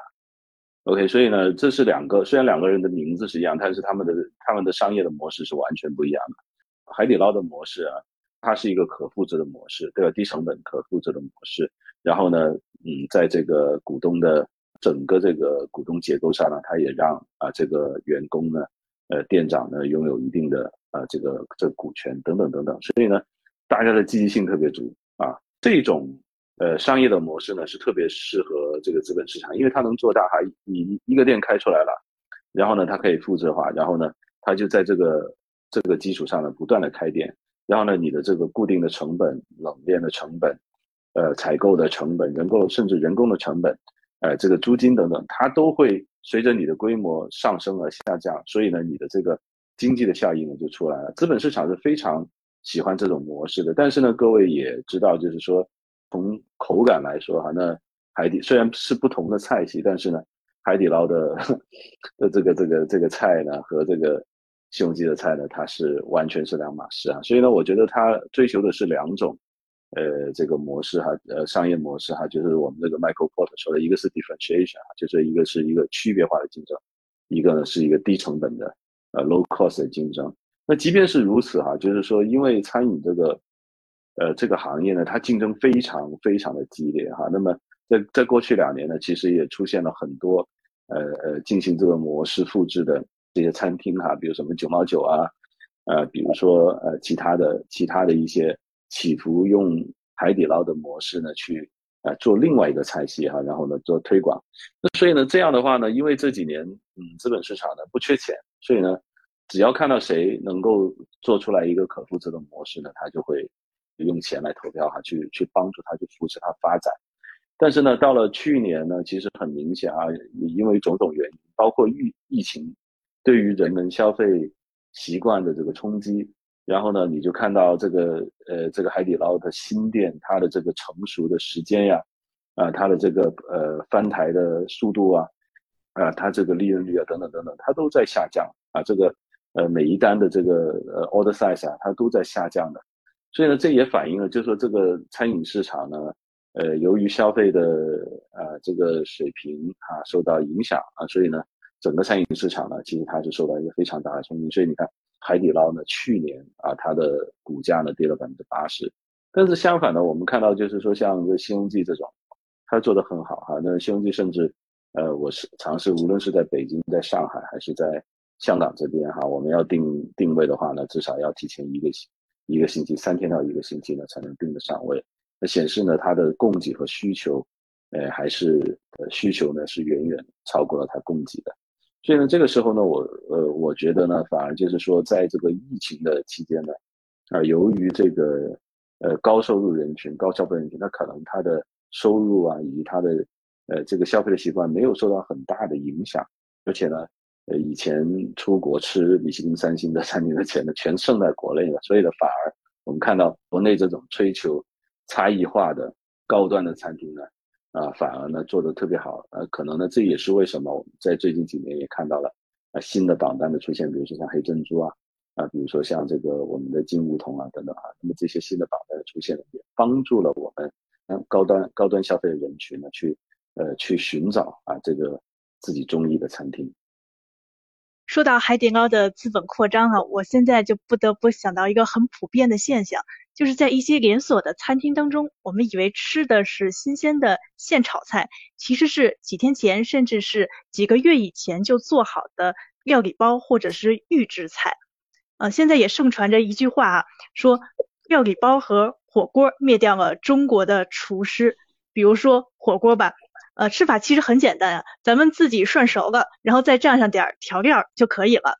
OK，所以呢，这是两个，虽然两个人的名字是一样，但是他们的他们的商业的模式是完全不一样的。海底捞的模式啊，它是一个可复制的模式，对吧？低成本可复制的模式。然后呢，嗯，在这个股东的整个这个股东结构上呢，它也让啊这个员工呢，呃，店长呢拥有一定的啊这个这股权等等等等。所以呢，大家的积极性特别足啊。这种呃商业的模式呢，是特别适合这个资本市场，因为它能做大，哈，你一个店开出来了，然后呢，它可以复制化，然后呢，它就在这个这个基础上呢，不断的开店，然后呢，你的这个固定的成本、冷链的成本、呃采购的成本、人工甚至人工的成本，呃这个租金等等，它都会随着你的规模上升而下降，所以呢，你的这个经济的效益呢就出来了。资本市场是非常喜欢这种模式的，但是呢，各位也知道，就是说从口感来说哈，那海底虽然是不同的菜系，但是呢，海底捞的的这个这个这个菜呢和这个西红记的菜呢，它是完全是两码事啊。所以呢，我觉得它追求的是两种。呃，这个模式哈，呃，商业模式哈，就是我们这个 Michael Port 说的，一个是 differentiation 哈，就是一个是一个区别化的竞争，一个呢是一个低成本的呃 low cost 的竞争。那即便是如此哈，就是说，因为餐饮这个呃这个行业呢，它竞争非常非常的激烈哈。那么在在过去两年呢，其实也出现了很多呃呃进行这个模式复制的这些餐厅哈，比如什么九毛九啊，呃，比如说呃其他的其他的一些。企图用海底捞的模式呢，去啊做另外一个菜系哈，然后呢做推广。那所以呢，这样的话呢，因为这几年嗯资本市场呢不缺钱，所以呢，只要看到谁能够做出来一个可复制的模式呢，他就会用钱来投票哈，去去帮助他去扶持他发展。但是呢，到了去年呢，其实很明显啊，因为种种原因，包括疫疫情对于人们消费习惯的这个冲击。然后呢，你就看到这个呃，这个海底捞的新店，它的这个成熟的时间呀，啊，它的这个呃翻台的速度啊，啊，它这个利润率啊，等等等等，它都在下降啊。这个呃每一单的这个呃 order size 啊，它都在下降的。所以呢，这也反映了，就是说这个餐饮市场呢，呃，由于消费的啊这个水平啊受到影响啊，所以呢，整个餐饮市场呢，其实它是受到一个非常大的冲击。所以你看。海底捞呢，去年啊，它的股价呢跌了百分之八十，但是相反呢，我们看到就是说，像这西红记这种，它做的很好哈。那西红记甚至，呃，我是尝试，无论是在北京、在上海还是在香港这边哈，我们要定定位的话呢，至少要提前一个星一个星期，三天到一个星期呢，才能定得上位。那显示呢，它的供给和需求，呃，还是呃需求呢是远远超过了它供给的。所以呢，这个时候呢，我呃，我觉得呢，反而就是说，在这个疫情的期间呢，啊，由于这个呃高收入人群、高消费人群，他可能他的收入啊，以及他的呃这个消费的习惯没有受到很大的影响，而且呢，呃以前出国吃米其林三星的餐厅的钱呢，全剩在国内了，所以呢，反而我们看到国内这种追求差异化的高端的餐厅呢。啊，反而呢做的特别好，呃，可能呢这也是为什么我们在最近几年也看到了啊新的榜单的出现，比如说像黑珍珠啊，啊，比如说像这个我们的金梧桐啊等等啊，那么这些新的榜单的出现呢，也帮助了我们嗯高端高端消费的人群呢去呃去寻找啊这个自己中意的餐厅。说到海底捞的资本扩张啊，我现在就不得不想到一个很普遍的现象。就是在一些连锁的餐厅当中，我们以为吃的是新鲜的现炒菜，其实是几天前甚至是几个月以前就做好的料理包或者是预制菜。呃，现在也盛传着一句话啊，说料理包和火锅灭掉了中国的厨师。比如说火锅吧，呃，吃法其实很简单啊，咱们自己涮熟了，然后再蘸上点调料就可以了。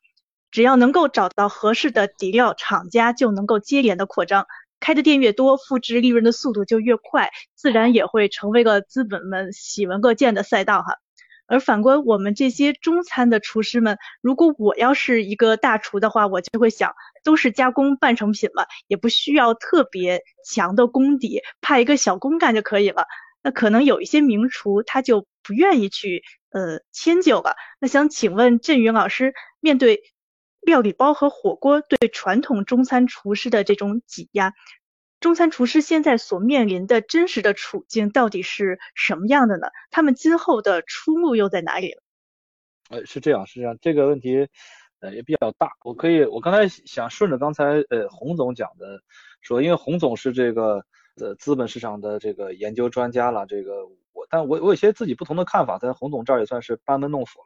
只要能够找到合适的底料，厂家就能够接连的扩张。开的店越多，复制利润的速度就越快，自然也会成为个资本们喜闻乐见的赛道哈。而反观我们这些中餐的厨师们，如果我要是一个大厨的话，我就会想，都是加工半成品嘛，也不需要特别强的功底，派一个小工干就可以了。那可能有一些名厨他就不愿意去呃迁就了。那想请问振宇老师，面对。料理包和火锅对传统中餐厨师的这种挤压，中餐厨师现在所面临的真实的处境到底是什么样的呢？他们今后的出路又在哪里？呃，是这样，是这样，这个问题呃也比较大。我可以，我刚才想顺着刚才呃洪总讲的说，因为洪总是这个呃资本市场的这个研究专家了，这个我，但我我有些自己不同的看法，在洪总这儿也算是班门弄斧了。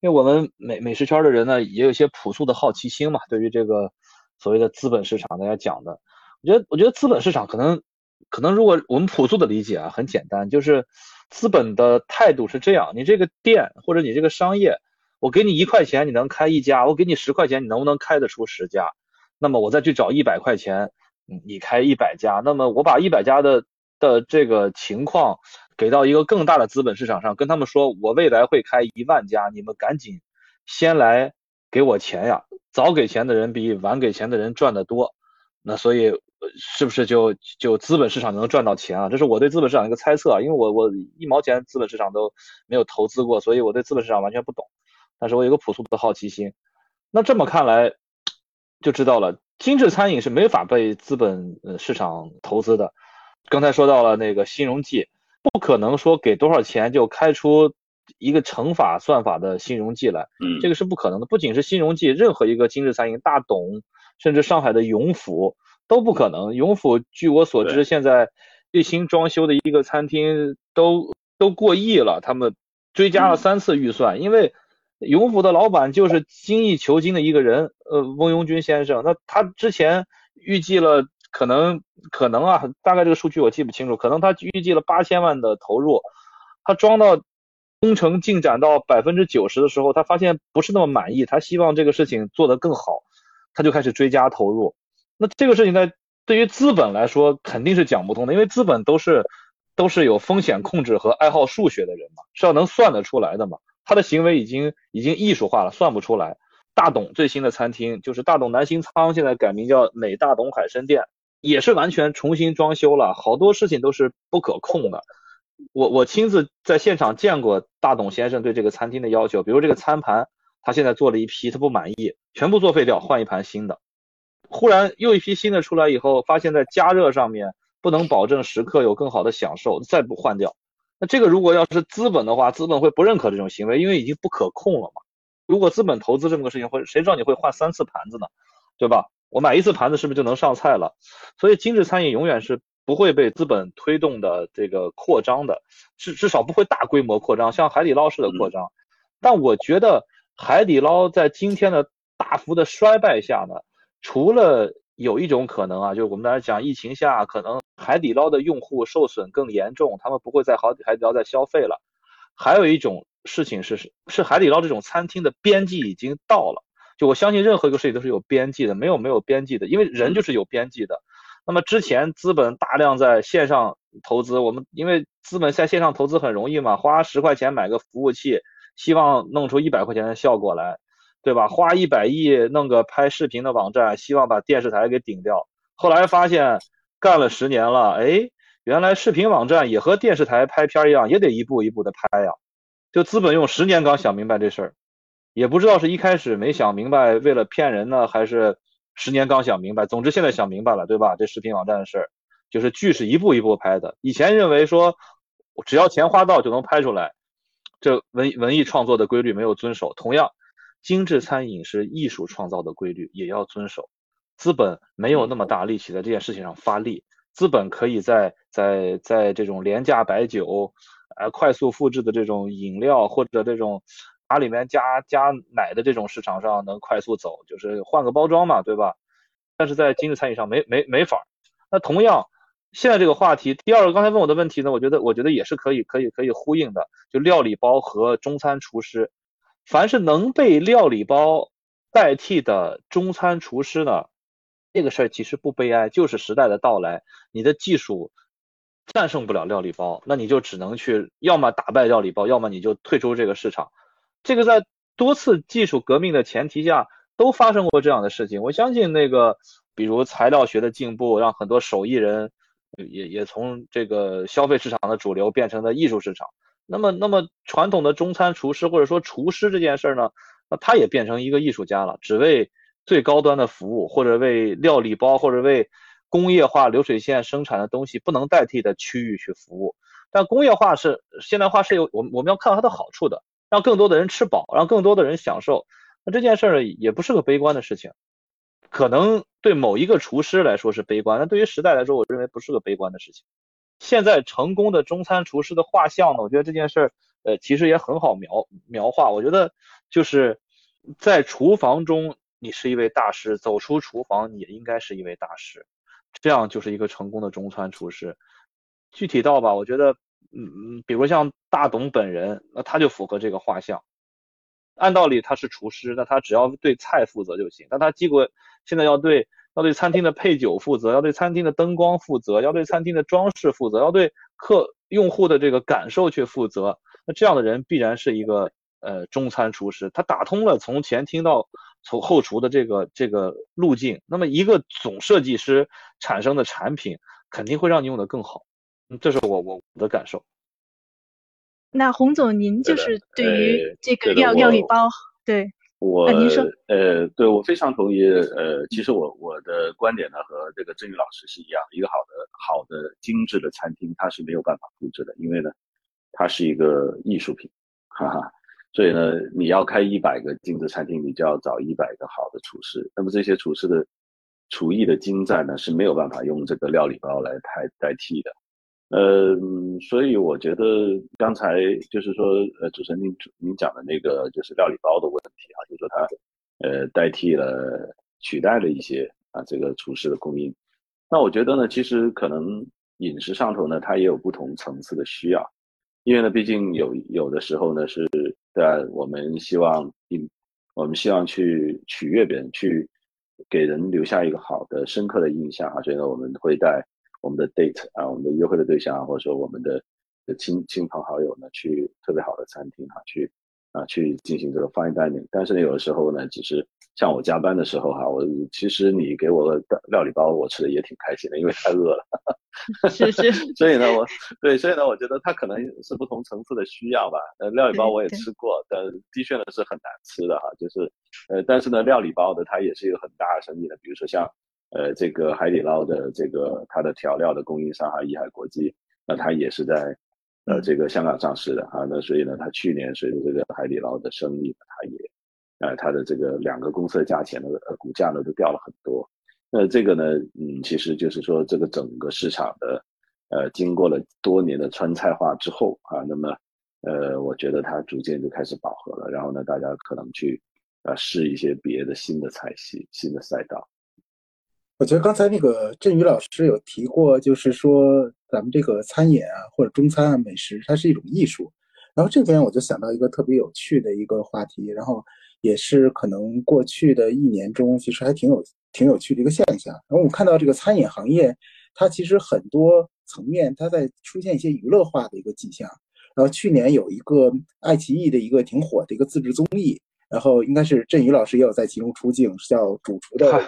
因为我们美美食圈的人呢，也有一些朴素的好奇心嘛。对于这个所谓的资本市场，大家讲的，我觉得，我觉得资本市场可能，可能如果我们朴素的理解啊，很简单，就是资本的态度是这样：你这个店或者你这个商业，我给你一块钱，你能开一家；我给你十块钱，你能不能开得出十家？那么我再去找一百块钱，你开一百家。那么我把一百家的的这个情况。给到一个更大的资本市场上，跟他们说，我未来会开一万家，你们赶紧先来给我钱呀！早给钱的人比晚给钱的人赚得多，那所以是不是就就资本市场能赚到钱啊？这是我对资本市场一个猜测，因为我我一毛钱资本市场都没有投资过，所以我对资本市场完全不懂。但是我有个朴素的好奇心。那这么看来，就知道了，精致餐饮是没法被资本呃市场投资的。刚才说到了那个新荣记，不可能说给多少钱就开出一个乘法算法的新荣记来，嗯，这个是不可能的。不仅是新荣记，任何一个精致餐饮，大董，甚至上海的永府都不可能。永府据我所知，现在最新装修的一个餐厅都都过亿了，他们追加了三次预算，因为。永府的老板就是精益求精的一个人，呃，翁庸军先生。那他之前预计了，可能可能啊，大概这个数据我记不清楚，可能他预计了八千万的投入，他装到工程进展到百分之九十的时候，他发现不是那么满意，他希望这个事情做得更好，他就开始追加投入。那这个事情在对于资本来说肯定是讲不通的，因为资本都是都是有风险控制和爱好数学的人嘛，是要能算得出来的嘛。他的行为已经已经艺术化了，算不出来。大董最新的餐厅就是大董南新仓，现在改名叫美大董海参店，也是完全重新装修了，好多事情都是不可控的。我我亲自在现场见过大董先生对这个餐厅的要求，比如这个餐盘，他现在做了一批，他不满意，全部作废掉，换一盘新的。忽然又一批新的出来以后，发现在加热上面不能保证食客有更好的享受，再不换掉。那这个如果要是资本的话，资本会不认可这种行为，因为已经不可控了嘛。如果资本投资这么个事情，会谁知道你会换三次盘子呢？对吧？我买一次盘子是不是就能上菜了？所以精致餐饮永远是不会被资本推动的这个扩张的，至至少不会大规模扩张，像海底捞式的扩张。但我觉得海底捞在今天的大幅的衰败下呢，除了有一种可能啊，就是我们大家讲疫情下可能。海底捞的用户受损更严重，他们不会在海海底捞再消费了。还有一种事情是，是海底捞这种餐厅的边际已经到了。就我相信任何一个事情都是有边际的，没有没有边际的，因为人就是有边际的。那么之前资本大量在线上投资，我们因为资本在线上投资很容易嘛，花十块钱买个服务器，希望弄出一百块钱的效果来，对吧？花一百亿弄个拍视频的网站，希望把电视台给顶掉。后来发现。干了十年了，哎，原来视频网站也和电视台拍片一样，也得一步一步的拍呀。就资本用十年刚想明白这事儿，也不知道是一开始没想明白，为了骗人呢，还是十年刚想明白。总之现在想明白了，对吧？这视频网站的事儿，就是剧是一步一步拍的。以前认为说，只要钱花到就能拍出来，这文文艺创作的规律没有遵守。同样，精致餐饮是艺术创造的规律，也要遵守。资本没有那么大力气在这件事情上发力，资本可以在在在这种廉价白酒，呃，快速复制的这种饮料或者这种把里面加加奶的这种市场上能快速走，就是换个包装嘛，对吧？但是在精致餐饮上没没没法。那同样，现在这个话题，第二个刚才问我的问题呢，我觉得我觉得也是可以可以可以呼应的，就料理包和中餐厨师，凡是能被料理包代替的中餐厨师呢？这个事儿其实不悲哀，就是时代的到来。你的技术战胜不了料理包，那你就只能去，要么打败料理包，要么你就退出这个市场。这个在多次技术革命的前提下都发生过这样的事情。我相信那个，比如材料学的进步，让很多手艺人也也从这个消费市场的主流变成了艺术市场。那么，那么传统的中餐厨师或者说厨师这件事儿呢，那他也变成一个艺术家了，只为。最高端的服务，或者为料理包，或者为工业化流水线生产的东西不能代替的区域去服务。但工业化是现代化是有我我们要看到它的好处的，让更多的人吃饱，让更多的人享受。那这件事儿也不是个悲观的事情，可能对某一个厨师来说是悲观，但对于时代来说，我认为不是个悲观的事情。现在成功的中餐厨师的画像呢，我觉得这件事儿呃其实也很好描描画。我觉得就是在厨房中。你是一位大师，走出厨房，你也应该是一位大师，这样就是一个成功的中餐厨师。具体到吧，我觉得，嗯嗯，比如像大董本人，那他就符合这个画像。按道理他是厨师，那他只要对菜负责就行。但他结果现在要对要对餐厅的配酒负责，要对餐厅的灯光负责，要对餐厅的装饰负责，要对客用户的这个感受去负责。那这样的人必然是一个呃中餐厨师，他打通了从前厅到从后厨的这个这个路径。那么一个总设计师产生的产品肯定会让你用的更好，这是我我的感受。那洪总，您就是对于这个料料理包，对。我您说，呃，对我非常同意。呃，其实我我的观点呢和这个郑宇老师是一样。一个好的好的精致的餐厅，它是没有办法复制的，因为呢，它是一个艺术品，哈哈。所以呢，你要开一百个精致餐厅，你就要找一百个好的厨师。那么这些厨师的厨艺的精湛呢，是没有办法用这个料理包来代代替的。呃，所以我觉得刚才就是说，呃，主持人您您讲的那个就是料理包的问题啊，就是说它呃代替了、取代了一些啊这个厨师的供应。那我觉得呢，其实可能饮食上头呢，它也有不同层次的需要，因为呢，毕竟有有的时候呢是在我们希望印，我们希望去取悦别人，去给人留下一个好的、深刻的印象啊，所以呢，我们会带。我们的 date 啊，我们的约会的对象啊，或者说我们的亲亲朋好友呢，去特别好的餐厅哈，去啊去进行这个 fine dining。但是呢，有的时候呢，只是像我加班的时候哈，我其实你给我个料理包，我吃的也挺开心的，因为太饿了。是是。所以呢，我对，所以呢，我觉得它可能是不同层次的需要吧。呃，料理包我也吃过，但的确呢是很难吃的哈，就是呃，但是呢，料理包的它也是一个很大的生意的，比如说像。呃，这个海底捞的这个它的调料的供应商哈，益海国际，那它也是在呃这个香港上市的哈，那所以呢，它去年随着这个海底捞的生意，它也呃它的这个两个公司的价钱呢，呃股价呢都掉了很多。那这个呢，嗯，其实就是说这个整个市场的呃经过了多年的川菜化之后啊，那么呃我觉得它逐渐就开始饱和了，然后呢，大家可能去呃试一些别的新的菜系、新的赛道。我觉得刚才那个振宇老师有提过，就是说咱们这个餐饮啊，或者中餐啊，美食，它是一种艺术。然后这边我就想到一个特别有趣的一个话题，然后也是可能过去的一年中，其实还挺有挺有趣的一个现象。然后我们看到这个餐饮行业，它其实很多层面，它在出现一些娱乐化的一个迹象。然后去年有一个爱奇艺的一个挺火的一个自制综艺，然后应该是振宇老师也有在其中出镜，叫《主厨的人》。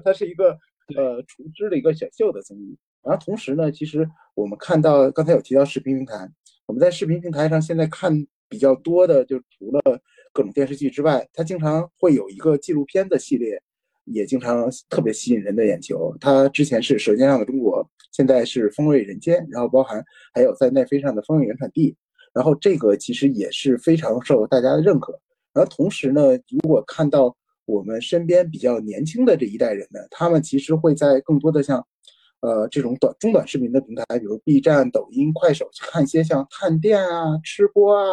它是一个呃厨师的一个选秀的综艺，然后同时呢，其实我们看到刚才有提到视频平台，我们在视频平台上现在看比较多的，就除了各种电视剧之外，它经常会有一个纪录片的系列，也经常特别吸引人的眼球。它之前是《舌尖上的中国》，现在是《风味人间》，然后包含还有在奈飞上的《风味原产地》，然后这个其实也是非常受大家的认可。然后同时呢，如果看到我们身边比较年轻的这一代人呢，他们其实会在更多的像，呃，这种短中短视频的平台，比如 B 站、抖音、快手，去看一些像探店啊、吃播啊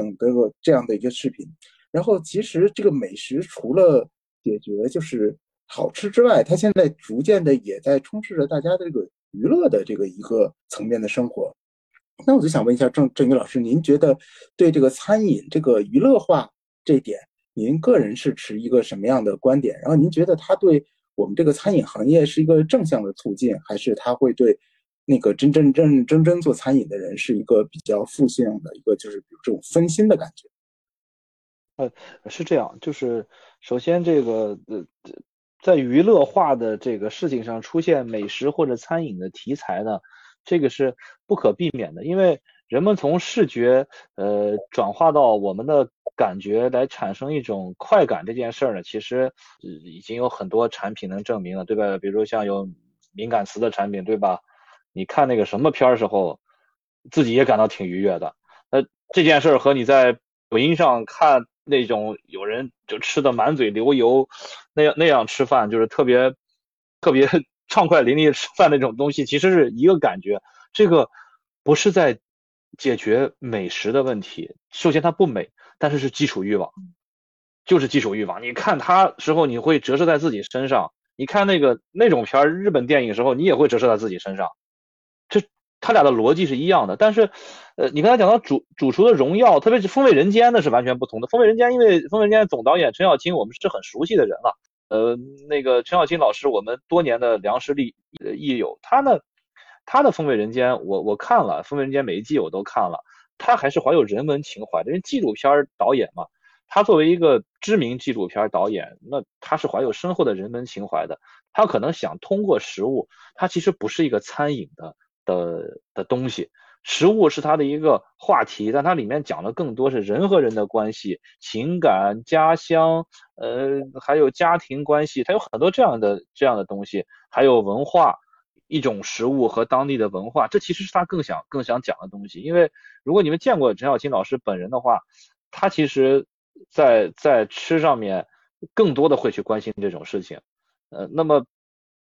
等这个这样的一个视频。然后，其实这个美食除了解决就是好吃之外，它现在逐渐的也在充斥着大家的这个娱乐的这个一个层面的生活。那我就想问一下郑郑宇老师，您觉得对这个餐饮这个娱乐化这点？您个人是持一个什么样的观点？然后您觉得它对我们这个餐饮行业是一个正向的促进，还是它会对那个真真正正真真做餐饮的人是一个比较负性的一个，就是比如这种分心的感觉？呃，是这样，就是首先这个呃，在娱乐化的这个事情上出现美食或者餐饮的题材呢，这个是不可避免的，因为人们从视觉呃转化到我们的。感觉来产生一种快感这件事儿呢，其实已经有很多产品能证明了，对吧？比如像有敏感词的产品，对吧？你看那个什么片儿时候，自己也感到挺愉悦的。那这件事儿和你在抖音上看那种有人就吃的满嘴流油，那样那样吃饭，就是特别特别 畅快淋漓吃饭那种东西，其实是一个感觉。这个不是在解决美食的问题，首先它不美。但是是基础欲望，就是基础欲望。你看它时候，你会折射在自己身上；你看那个那种片儿，日本电影时候，你也会折射在自己身上。这他俩的逻辑是一样的。但是，呃，你刚才讲到主主厨的荣耀，特别是《风味人间》那是完全不同的。《风味人间》因为《风味人间》总导演陈小青，我们是很熟悉的人了。呃，那个陈小青老师，我们多年的良师益益友，他呢，他的《风味人间》，我我看了《风味人间》每一季我都看了。他还是怀有人文情怀的，因为纪录片导演嘛，他作为一个知名纪录片导演，那他是怀有深厚的人文情怀的。他可能想通过食物，他其实不是一个餐饮的的的东西，食物是他的一个话题，但它里面讲的更多是人和人的关系、情感、家乡，呃，还有家庭关系，它有很多这样的这样的东西，还有文化。一种食物和当地的文化，这其实是他更想更想讲的东西。因为如果你们见过陈小青老师本人的话，他其实，在在吃上面更多的会去关心这种事情。呃，那么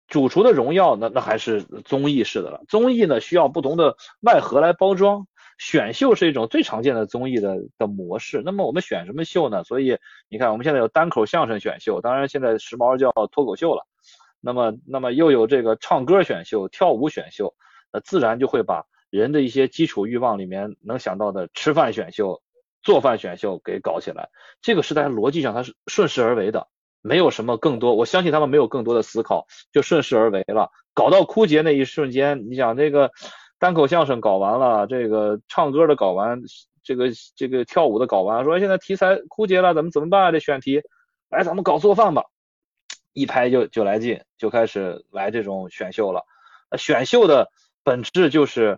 主厨的荣耀，那那还是综艺式的了。综艺呢需要不同的外盒来包装，选秀是一种最常见的综艺的的模式。那么我们选什么秀呢？所以你看，我们现在有单口相声选秀，当然现在时髦叫脱口秀了。那么，那么又有这个唱歌选秀、跳舞选秀，那自然就会把人的一些基础欲望里面能想到的吃饭选秀、做饭选秀给搞起来。这个是在逻辑上它是顺势而为的，没有什么更多。我相信他们没有更多的思考，就顺势而为了。搞到枯竭那一瞬间，你想这个单口相声搞完了，这个唱歌的搞完，这个这个跳舞的搞完，说现在题材枯竭了，咱们怎么办？这选题，来咱们搞做饭吧。一拍就就来劲，就开始来这种选秀了。选秀的本质就是，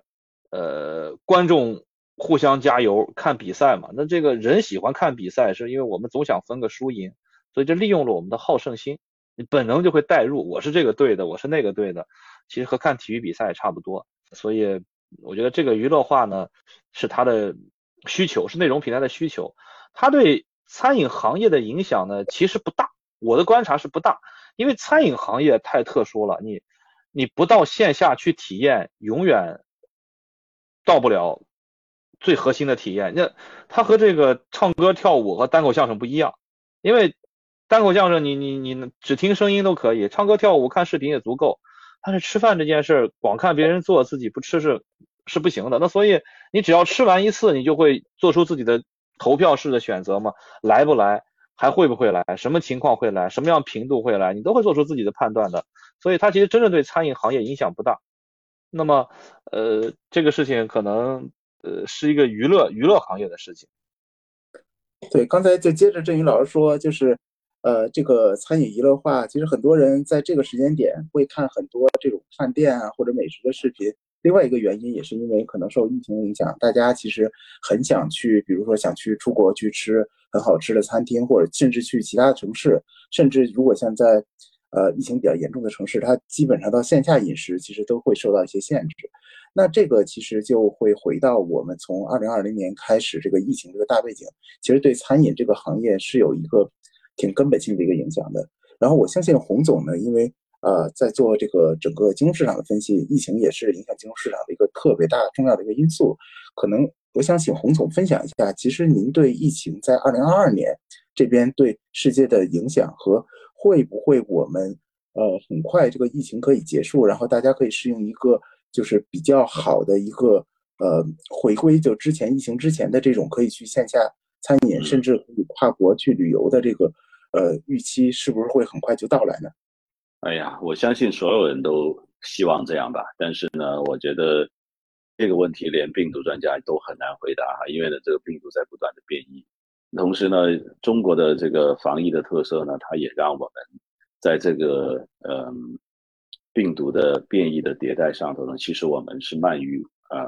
呃，观众互相加油看比赛嘛。那这个人喜欢看比赛，是因为我们总想分个输赢，所以就利用了我们的好胜心，你本能就会带入，我是这个队的，我是那个队的。其实和看体育比赛也差不多。所以我觉得这个娱乐化呢，是它的需求，是内容平台的需求。它对餐饮行业的影响呢，其实不大。我的观察是不大，因为餐饮行业太特殊了，你你不到线下去体验，永远到不了最核心的体验。那它和这个唱歌跳舞和单口相声不一样，因为单口相声你你你只听声音都可以，唱歌跳舞看视频也足够，但是吃饭这件事光看别人做自己不吃是是不行的。那所以你只要吃完一次，你就会做出自己的投票式的选择嘛，来不来？还会不会来？什么情况会来？什么样频度会来？你都会做出自己的判断的。所以它其实真正对餐饮行业影响不大。那么，呃，这个事情可能呃是一个娱乐娱乐行业的事情。对，刚才就接着振宇老师说，就是呃，这个餐饮娱乐化，其实很多人在这个时间点会看很多这种饭店啊或者美食的视频。另外一个原因也是因为可能受疫情影响，大家其实很想去，比如说想去出国去吃很好吃的餐厅，或者甚至去其他城市，甚至如果像在呃疫情比较严重的城市，它基本上到线下饮食其实都会受到一些限制。那这个其实就会回到我们从二零二零年开始这个疫情这个大背景，其实对餐饮这个行业是有一个挺根本性的一个影响的。然后我相信洪总呢，因为。呃，在做这个整个金融市场的分析，疫情也是影响金融市场的一个特别大、重要的一个因素。可能我想请洪总分享一下，其实您对疫情在二零二二年这边对世界的影响和会不会我们呃很快这个疫情可以结束，然后大家可以适应一个就是比较好的一个呃回归，就之前疫情之前的这种可以去线下餐饮，甚至可以跨国去旅游的这个呃预期，是不是会很快就到来呢？哎呀，我相信所有人都希望这样吧。但是呢，我觉得这个问题连病毒专家都很难回答哈，因为呢，这个病毒在不断的变异。同时呢，中国的这个防疫的特色呢，它也让我们在这个嗯病毒的变异的迭代上头呢，其实我们是慢于啊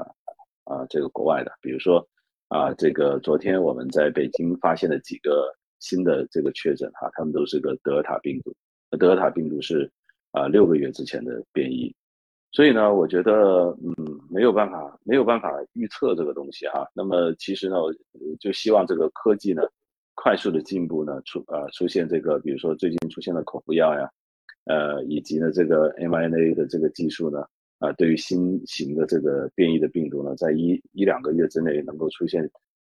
啊这个国外的。比如说啊，这个昨天我们在北京发现的几个新的这个确诊哈，他们都是个德尔塔病毒。德尔塔病毒是啊六个月之前的变异，所以呢，我觉得嗯没有办法没有办法预测这个东西哈。那么其实呢，就希望这个科技呢快速的进步呢出啊出现这个，比如说最近出现的口服药呀，呃以及呢这个 mRNA 的这个技术呢啊对于新型的这个变异的病毒呢，在一一两个月之内能够出现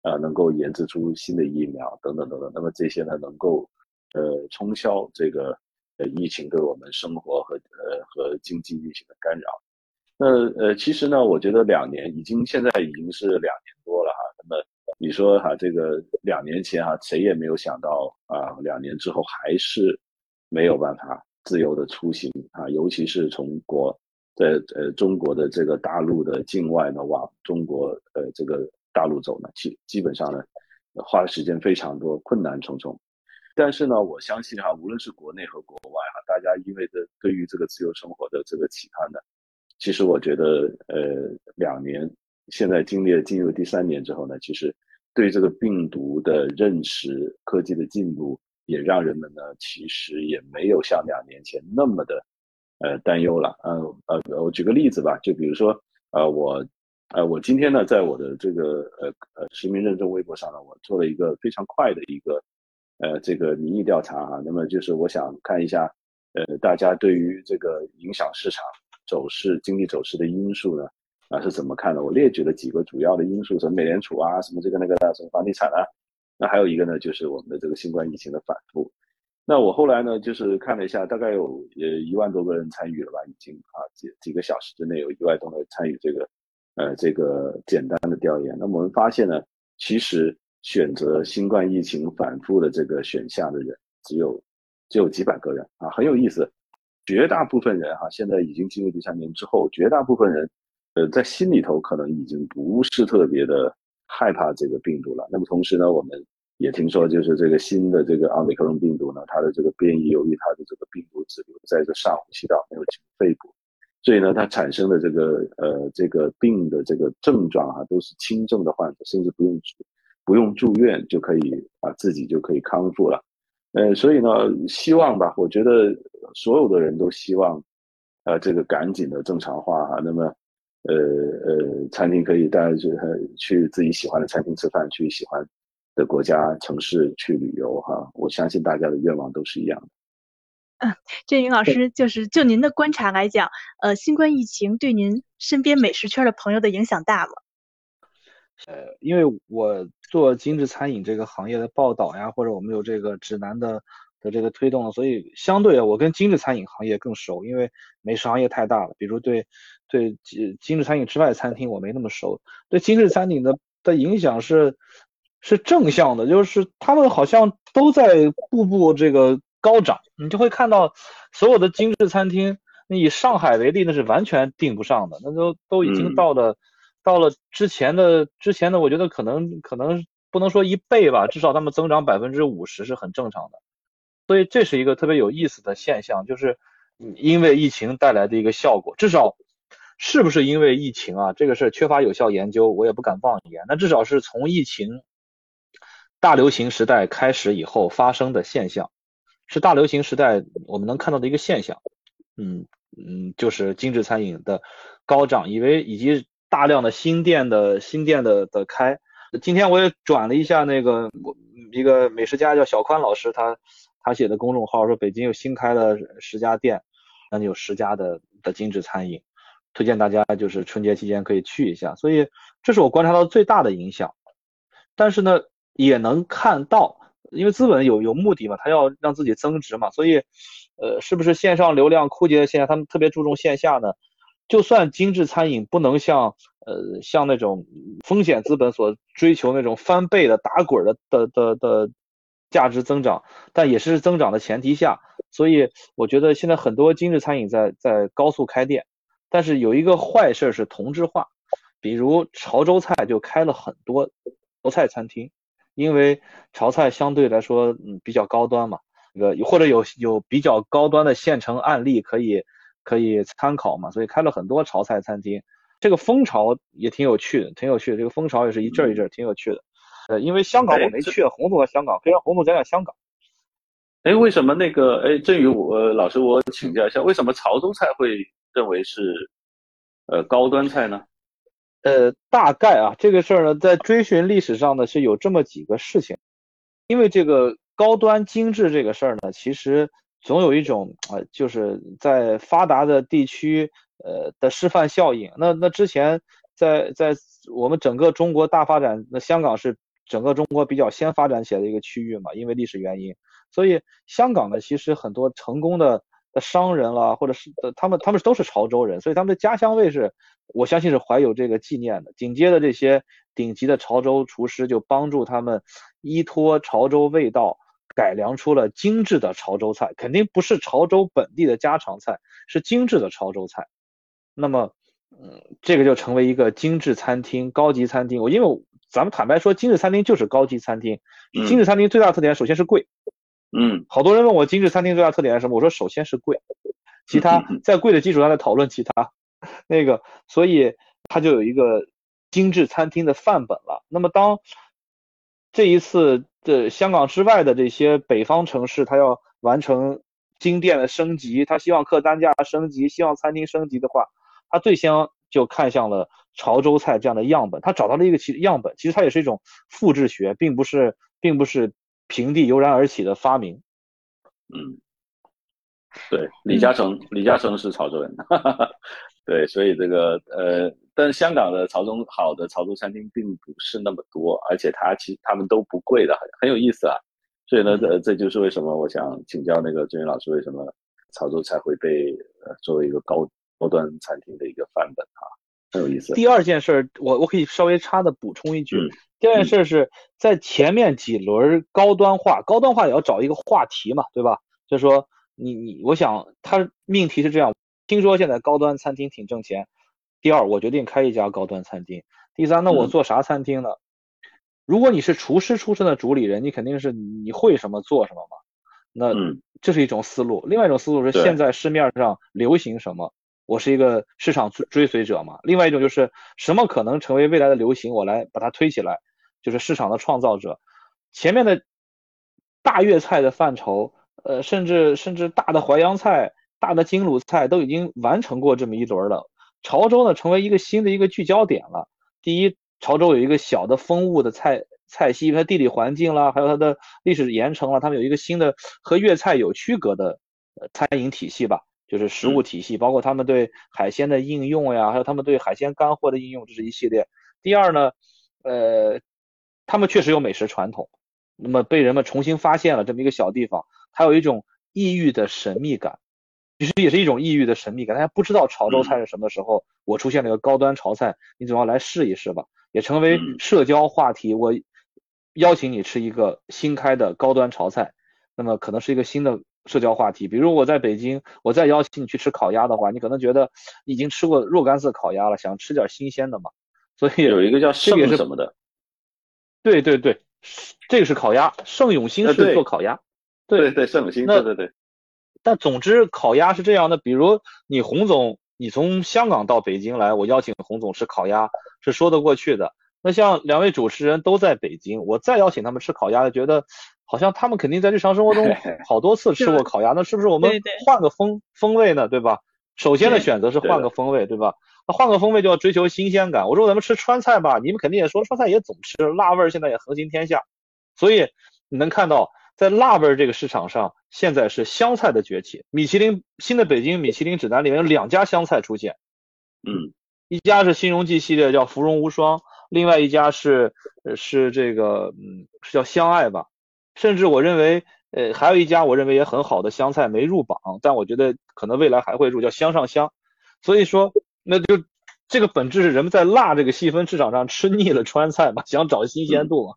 啊能够研制出新的疫苗等等等等。那么这些呢能够呃冲消这个。呃，疫情对我们生活和呃和经济运行的干扰，那呃，其实呢，我觉得两年已经现在已经是两年多了哈。那么你说哈，这个两年前哈，谁也没有想到啊，两年之后还是没有办法自由的出行啊，尤其是从国在呃中国的这个大陆的境外呢往中国呃这个大陆走呢，基基本上呢，花的时间非常多，困难重重。但是呢，我相信哈，无论是国内和国外哈，大家因为的对于这个自由生活的这个期盼呢，其实我觉得，呃，两年现在经历了进入第三年之后呢，其实对这个病毒的认识、科技的进步，也让人们呢，其实也没有像两年前那么的，呃，担忧了。嗯呃，我举个例子吧，就比如说，呃，我，呃，我今天呢，在我的这个呃呃实名认证微博上呢，我做了一个非常快的一个。呃，这个民意调查啊，那么就是我想看一下，呃，大家对于这个影响市场走势、经济走势的因素呢，啊是怎么看的？我列举了几个主要的因素，什么美联储啊，什么这个那个的，什么房地产啊，那还有一个呢，就是我们的这个新冠疫情的反复。那我后来呢，就是看了一下，大概有呃一万多个人参与了吧，已经啊几几个小时之内有一万多个人参与这个呃这个简单的调研。那我们发现呢，其实。选择新冠疫情反复的这个选项的人只有只有几百个人啊，很有意思。绝大部分人哈，现在已经进入第三年之后，绝大部分人呃在心里头可能已经不是特别的害怕这个病毒了。那么同时呢，我们也听说就是这个新的这个奥密克戎病毒呢，它的这个变异由于它的这个病毒只留在这上呼吸道，没有进入肺部，所以呢，它产生的这个呃这个病的这个症状啊，都是轻症的患者，甚至不用。不用住院就可以啊，自己就可以康复了，呃，所以呢，希望吧，我觉得所有的人都希望，呃，这个赶紧的正常化哈。那么，呃呃，餐厅可以大家去去自己喜欢的餐厅吃饭，去喜欢的国家城市去旅游哈。我相信大家的愿望都是一样的。嗯，这云老师就是就您的观察来讲，呃，新冠疫情对您身边美食圈的朋友的影响大吗？呃，因为我做精致餐饮这个行业的报道呀，或者我们有这个指南的的这个推动，所以相对啊我跟精致餐饮行业更熟，因为美食行业太大了。比如对对精精致餐饮之外的餐厅我没那么熟，对精致餐饮的的影响是是正向的，就是他们好像都在步步这个高涨。你就会看到所有的精致餐厅，那以上海为例，那是完全订不上的，那都都已经到了。到了之前的之前的，我觉得可能可能不能说一倍吧，至少他们增长百分之五十是很正常的，所以这是一个特别有意思的现象，就是因为疫情带来的一个效果。至少是不是因为疫情啊？这个事缺乏有效研究，我也不敢妄言。那至少是从疫情大流行时代开始以后发生的现象，是大流行时代我们能看到的一个现象。嗯嗯，就是精致餐饮的高涨，以为以及。大量的新店的新店的的开，今天我也转了一下那个一个美食家叫小宽老师，他他写的公众号说北京有新开了十家店，那有十家的的精致餐饮，推荐大家就是春节期间可以去一下。所以这是我观察到最大的影响。但是呢，也能看到，因为资本有有目的嘛，他要让自己增值嘛，所以呃，是不是线上流量枯竭的现象，他们特别注重线下呢？就算精致餐饮不能像呃像那种风险资本所追求那种翻倍的打滚的的的的价值增长，但也是增长的前提下，所以我觉得现在很多精致餐饮在在高速开店，但是有一个坏事是同质化，比如潮州菜就开了很多潮菜餐厅，因为潮菜相对来说嗯比较高端嘛，这个或者有有比较高端的现成案例可以。可以参考嘛，所以开了很多潮菜餐厅，这个风潮也挺有趣的，挺有趣的。这个风潮也是一阵一阵，挺有趣的。呃，因为香港我没去，红总在香港，可以让红总讲讲香港。哎，为什么那个？哎，振宇，我老师，我请教一下，为什么潮州菜会认为是呃高端菜呢？呃，大概啊，这个事儿呢，在追寻历史上呢，是有这么几个事情。因为这个高端精致这个事儿呢，其实。总有一种啊，就是在发达的地区，呃的示范效应。那那之前在在我们整个中国大发展，那香港是整个中国比较先发展起来的一个区域嘛，因为历史原因，所以香港呢，其实很多成功的商人啦，或者是他们他们都是潮州人，所以他们的家乡味是，我相信是怀有这个纪念的。紧接着这些顶级的潮州厨师就帮助他们依托潮州味道。改良出了精致的潮州菜，肯定不是潮州本地的家常菜，是精致的潮州菜。那么，嗯，这个就成为一个精致餐厅、高级餐厅。我因为咱们坦白说，精致餐厅就是高级餐厅。精致餐厅最大的特点首先是贵。嗯，好多人问我精致餐厅最大特点是什么，我说首先是贵，其他在贵的基础上再讨论其他。那个，所以它就有一个精致餐厅的范本了。那么当这一次的香港之外的这些北方城市，它要完成金店的升级，它希望客单价升级，希望餐厅升级的话，它最先就看向了潮州菜这样的样本。它找到了一个其样本，其实它也是一种复制学，并不是，并不是平地油然而起的发明。嗯，对，李嘉诚，李嘉诚是潮州人，对，所以这个呃，但香港的潮州好的潮州餐厅并不是那么多，而且它其实他们都不贵的，很很有意思啊。所以呢，这这就是为什么我想请教那个郑云老师，为什么潮州才会被呃作为一个高高端餐厅的一个范本啊，很有意思。第二件事，我我可以稍微插的补充一句，第二件事是在前面几轮高端化，高端化也要找一个话题嘛，对吧？就是说你你，我想他命题是这样，听说现在高端餐厅挺挣钱。第二，我决定开一家高端餐厅。第三，那我做啥餐厅呢？如果你是厨师出身的主理人，你肯定是你会什么做什么嘛。那这是一种思路。另外一种思路是现在市面上流行什么，我是一个市场追追随者嘛。另外一种就是什么可能成为未来的流行，我来把它推起来，就是市场的创造者。前面的大粤菜的范畴，呃，甚至甚至大的淮扬菜、大的京鲁菜都已经完成过这么一轮了。潮州呢，成为一个新的一个聚焦点了。第一。潮州有一个小的风物的菜菜系，因为它地理环境啦，还有它的历史盐城啦，他们有一个新的和粤菜有区隔的呃餐饮体系吧，就是食物体系，包括他们对海鲜的应用呀，还有他们对海鲜干货的应用，这是一系列。第二呢，呃，他们确实有美食传统，那么被人们重新发现了这么一个小地方，它有一种异域的神秘感。其实也是一种异域的神秘感，大家不知道潮州菜是什么时候，我出现了一个高端潮菜，你总要来试一试吧，也成为社交话题。我邀请你吃一个新开的高端潮菜，那么可能是一个新的社交话题。比如我在北京，我再邀请你去吃烤鸭的话，你可能觉得已经吃过若干次烤鸭了，想吃点新鲜的嘛。所以有一个叫盛什么的，对对对，这个是烤鸭，盛永兴是做烤鸭，对对盛永兴，对对对。但总之，烤鸭是这样的。比如你洪总，你从香港到北京来，我邀请洪总吃烤鸭是说得过去的。那像两位主持人都在北京，我再邀请他们吃烤鸭，觉得好像他们肯定在日常生活中 好多次吃过烤鸭。那是不是我们换个风风味呢？对吧？首先的选择是换个风味，对吧？那换个风味就要追求新鲜感。我说咱们吃川菜吧，你们肯定也说川菜也总吃，辣味现在也横行天下。所以你能看到。在辣味这个市场上，现在是湘菜的崛起。米其林新的北京米其林指南里面有两家湘菜出现，嗯，一家是新荣记系列叫芙蓉无双，另外一家是是这个嗯是叫湘爱吧。甚至我认为，呃，还有一家我认为也很好的湘菜没入榜，但我觉得可能未来还会入，叫湘上香。所以说，那就这个本质是人们在辣这个细分市场上吃腻了川菜嘛，想找新鲜度嘛。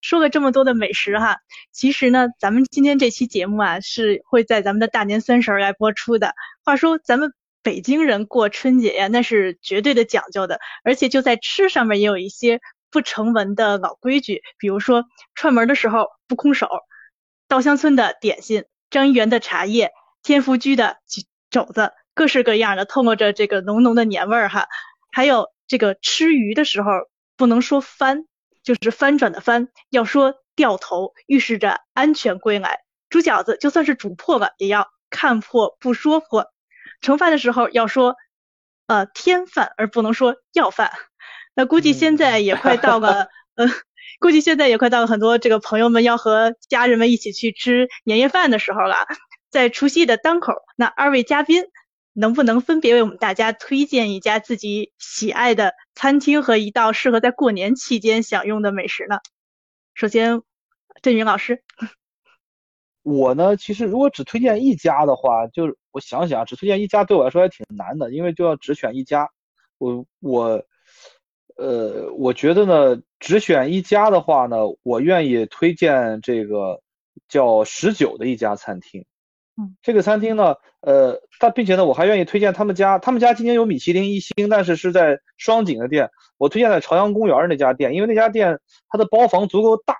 说了这么多的美食哈，其实呢，咱们今天这期节目啊是会在咱们的大年三十来播出的。话说咱们北京人过春节呀，那是绝对的讲究的，而且就在吃上面也有一些不成文的老规矩，比如说串门的时候不空手，稻香村的点心，张一元的茶叶，天福居的肘子，各式各样的，透露着这个浓浓的年味儿哈。还有这个吃鱼的时候不能说翻。就是翻转的翻，要说掉头，预示着安全归来。煮饺子就算是煮破了，也要看破不说破。盛饭的时候要说，呃，添饭，而不能说要饭。那估计现在也快到了，呃，估计现在也快到了很多这个朋友们要和家人们一起去吃年夜饭的时候了。在除夕的当口，那二位嘉宾。能不能分别为我们大家推荐一家自己喜爱的餐厅和一道适合在过年期间享用的美食呢？首先，振云老师，我呢，其实如果只推荐一家的话，就是我想想，只推荐一家对我来说还挺难的，因为就要只选一家。我我，呃，我觉得呢，只选一家的话呢，我愿意推荐这个叫十九的一家餐厅。嗯，这个餐厅呢，呃，但并且呢，我还愿意推荐他们家，他们家今年有米其林一星，但是是在双井的店。我推荐在朝阳公园那家店，因为那家店它的包房足够大，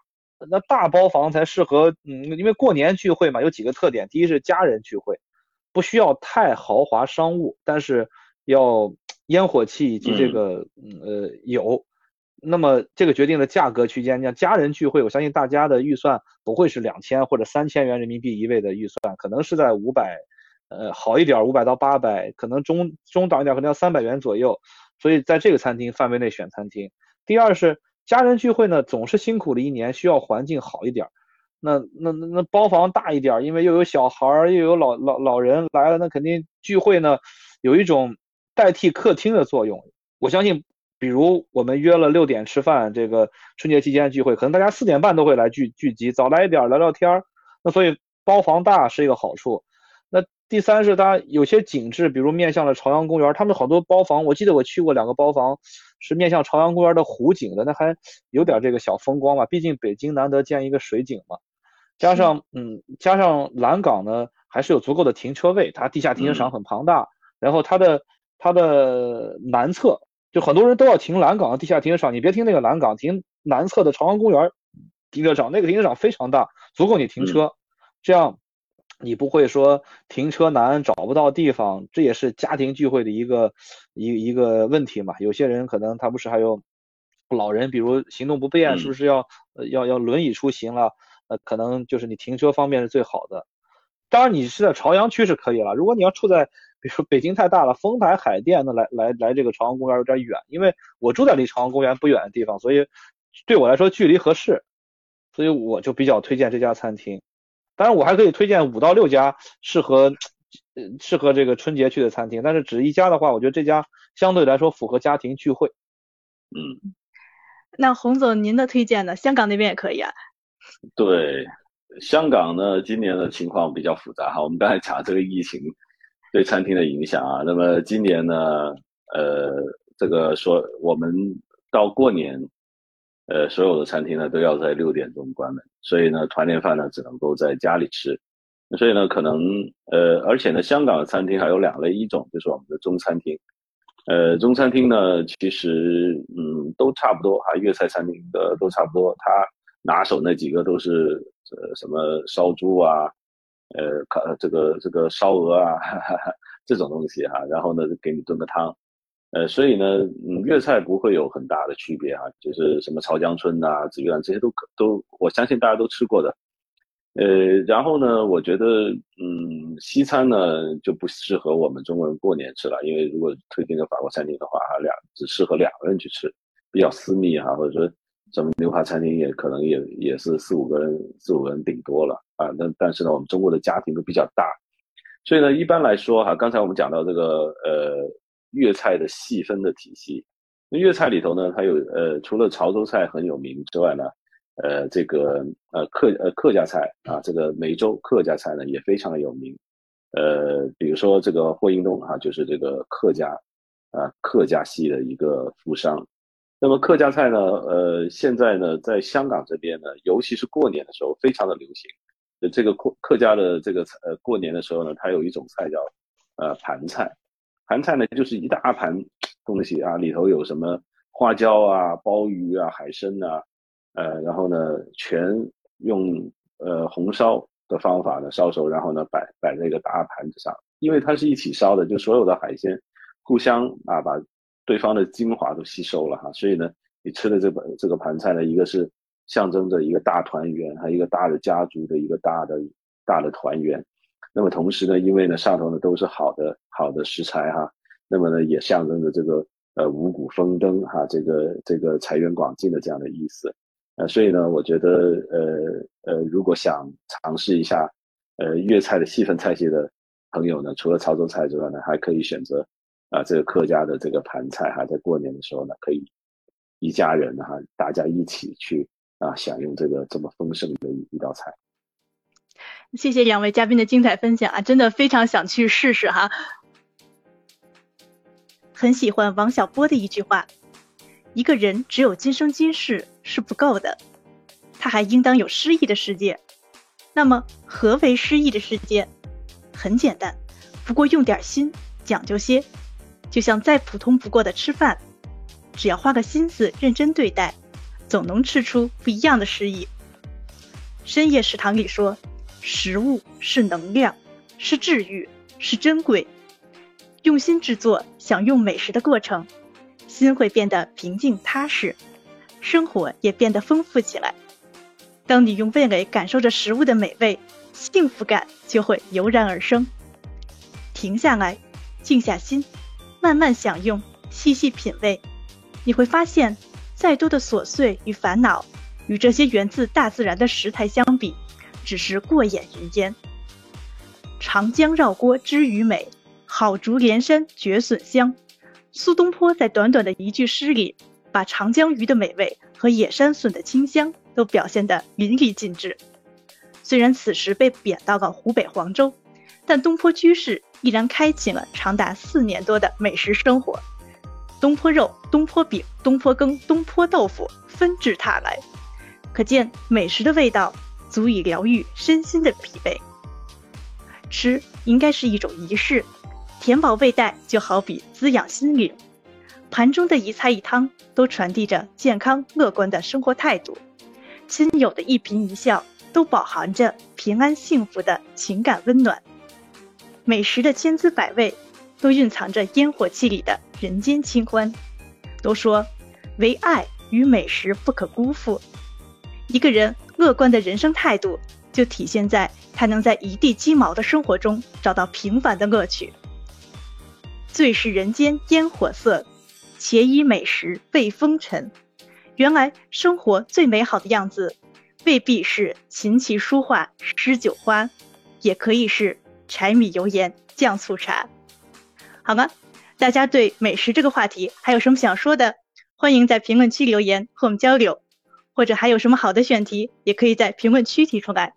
那大包房才适合，嗯，因为过年聚会嘛，有几个特点，第一是家人聚会，不需要太豪华商务，但是要烟火气以及这个，嗯呃有。那么这个决定的价格区间，像家人聚会，我相信大家的预算不会是两千或者三千元人民币一位的预算，可能是在五百，呃好一点五百到八百，可能中中档一点可能要三百元左右。所以在这个餐厅范围内选餐厅。第二是家人聚会呢，总是辛苦了一年，需要环境好一点。那那那那包房大一点，因为又有小孩儿又有老老老人来了，那肯定聚会呢有一种代替客厅的作用。我相信。比如我们约了六点吃饭，这个春节期间聚会，可能大家四点半都会来聚聚集，早来一点聊聊天儿。那所以包房大是一个好处。那第三是它有些景致，比如面向了朝阳公园，他们好多包房，我记得我去过两个包房，是面向朝阳公园的湖景的，那还有点这个小风光吧。毕竟北京难得见一个水景嘛，加上嗯，加上蓝港呢还是有足够的停车位，它地下停车场很庞大，然后它的它的南侧。就很多人都要停蓝港的地下停车场，你别停那个蓝港，停南侧的朝阳公园停车场，那个停车场非常大，足够你停车，这样你不会说停车难找不到地方，这也是家庭聚会的一个一一个问题嘛。有些人可能他不是还有老人，比如行动不便，是不是要要要轮椅出行了？呃，可能就是你停车方面是最好的。当然你是在朝阳区是可以了，如果你要处在。比如说北京太大了，丰台海淀那来来来这个朝阳公园有点远，因为我住在离朝阳公园不远的地方，所以对我来说距离合适，所以我就比较推荐这家餐厅。当然我还可以推荐五到六家适合适合这个春节去的餐厅，但是只一家的话，我觉得这家相对来说符合家庭聚会。嗯，那洪总您的推荐呢？香港那边也可以啊。对，香港呢今年的情况比较复杂哈，我们刚才讲这个疫情。对餐厅的影响啊，那么今年呢，呃，这个说我们到过年，呃，所有的餐厅呢都要在六点钟关门，所以呢，团年饭呢只能够在家里吃，所以呢，可能呃，而且呢，香港的餐厅还有两类，一种就是我们的中餐厅，呃，中餐厅呢其实嗯都差不多啊，粤菜餐厅的都差不多，它拿手那几个都是呃什么烧猪啊。呃，烤这个这个烧鹅啊哈哈，这种东西哈，然后呢，给你炖个汤，呃，所以呢，嗯，粤菜不会有很大的区别哈，就是什么潮江春呐、紫玉兰这些都可都，我相信大家都吃过的，呃，然后呢，我觉得，嗯，西餐呢就不适合我们中国人过年吃了，因为如果推荐个法国餐厅的话，两只适合两个人去吃，比较私密哈，或者说。什么牛排餐厅也可能也也是四五个人，四五个人顶多了啊。那但是呢，我们中国的家庭都比较大，所以呢，一般来说哈，刚才我们讲到这个呃粤菜的细分的体系，那粤菜里头呢，它有呃除了潮州菜很有名之外呢，呃这个呃客呃客家菜啊，这个梅州客家菜呢也非常的有名，呃比如说这个霍英东哈，就是这个客家啊客家系的一个富商。那么客家菜呢？呃，现在呢，在香港这边呢，尤其是过年的时候，非常的流行。这个客客家的这个呃，过年的时候呢，它有一种菜叫呃盘菜。盘菜呢，就是一大盘东西啊，里头有什么花椒啊、鲍鱼啊、海参啊，呃，然后呢，全用呃红烧的方法呢烧熟，然后呢摆摆在一个大盘子上，因为它是一起烧的，就所有的海鲜互相啊把。对方的精华都吸收了哈，所以呢，你吃的这个这个盘菜呢，一个是象征着一个大团圆，还有一个大的家族的一个大的大的团圆。那么同时呢，因为呢上头呢都是好的好的食材哈，那么呢也象征着这个呃五谷丰登哈，这个这个财源广进的这样的意思。呃，所以呢，我觉得呃呃，如果想尝试一下呃粤菜的细分菜系的朋友呢，除了潮州菜之外呢，还可以选择。啊，这个客家的这个盘菜哈，在过年的时候呢，可以一家人哈，大家一起去啊，享用这个这么丰盛的一一道菜。谢谢两位嘉宾的精彩分享啊，真的非常想去试试哈。很喜欢王小波的一句话：一个人只有今生今世是不够的，他还应当有诗意的世界。那么，何为诗意的世界？很简单，不过用点心，讲究些，就像再普通不过的吃饭，只要花个心思认真对待，总能吃出不一样的诗意。深夜食堂里说，食物是能量，是治愈，是珍贵。用心制作、享用美食的过程，心会变得平静踏实，生活也变得丰富起来。当你用味蕾感受着食物的美味，幸福感就会油然而生。停下来，静下心，慢慢享用，细细品味，你会发现，再多的琐碎与烦恼，与这些源自大自然的食材相比，只是过眼云烟。长江绕锅知鱼美，好竹连山绝笋香。苏东坡在短短的一句诗里，把长江鱼的美味和野山笋的清香都表现得淋漓尽致。虽然此时被贬到了湖北黄州，但东坡居士依然开启了长达四年多的美食生活。东坡肉、东坡饼、东坡羹、东坡豆腐纷至沓来，可见美食的味道足以疗愈身心的疲惫。吃应该是一种仪式，填饱胃袋就好比滋养心灵。盘中的一菜一汤都传递着健康乐观的生活态度，亲友的一颦一笑都饱含着平安幸福的情感温暖。美食的千滋百味，都蕴藏着烟火气里的人间清欢。都说，唯爱与美食不可辜负。一个人乐观的人生态度，就体现在他能在一地鸡毛的生活中找到平凡的乐趣。最是人间烟火色，且以美食慰风尘。原来生活最美好的样子，未必是琴棋书画诗酒花，也可以是柴米油盐酱醋茶。好吗？大家对美食这个话题还有什么想说的？欢迎在评论区留言和我们交流，或者还有什么好的选题，也可以在评论区提出来。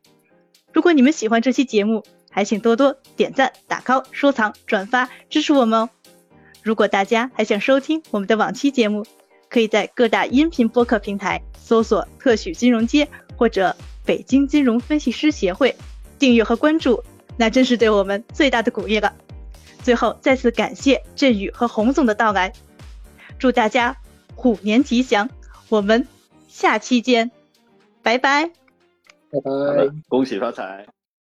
如果你们喜欢这期节目，还请多多点赞、打 call、收藏、转发支持我们哦。如果大家还想收听我们的往期节目，可以在各大音频播客平台搜索“特许金融街”或者“北京金融分析师协会”，订阅和关注，那真是对我们最大的鼓励了。最后，再次感谢振宇和洪总的到来，祝大家虎年吉祥！我们下期见，拜拜。拜拜，恭喜发财。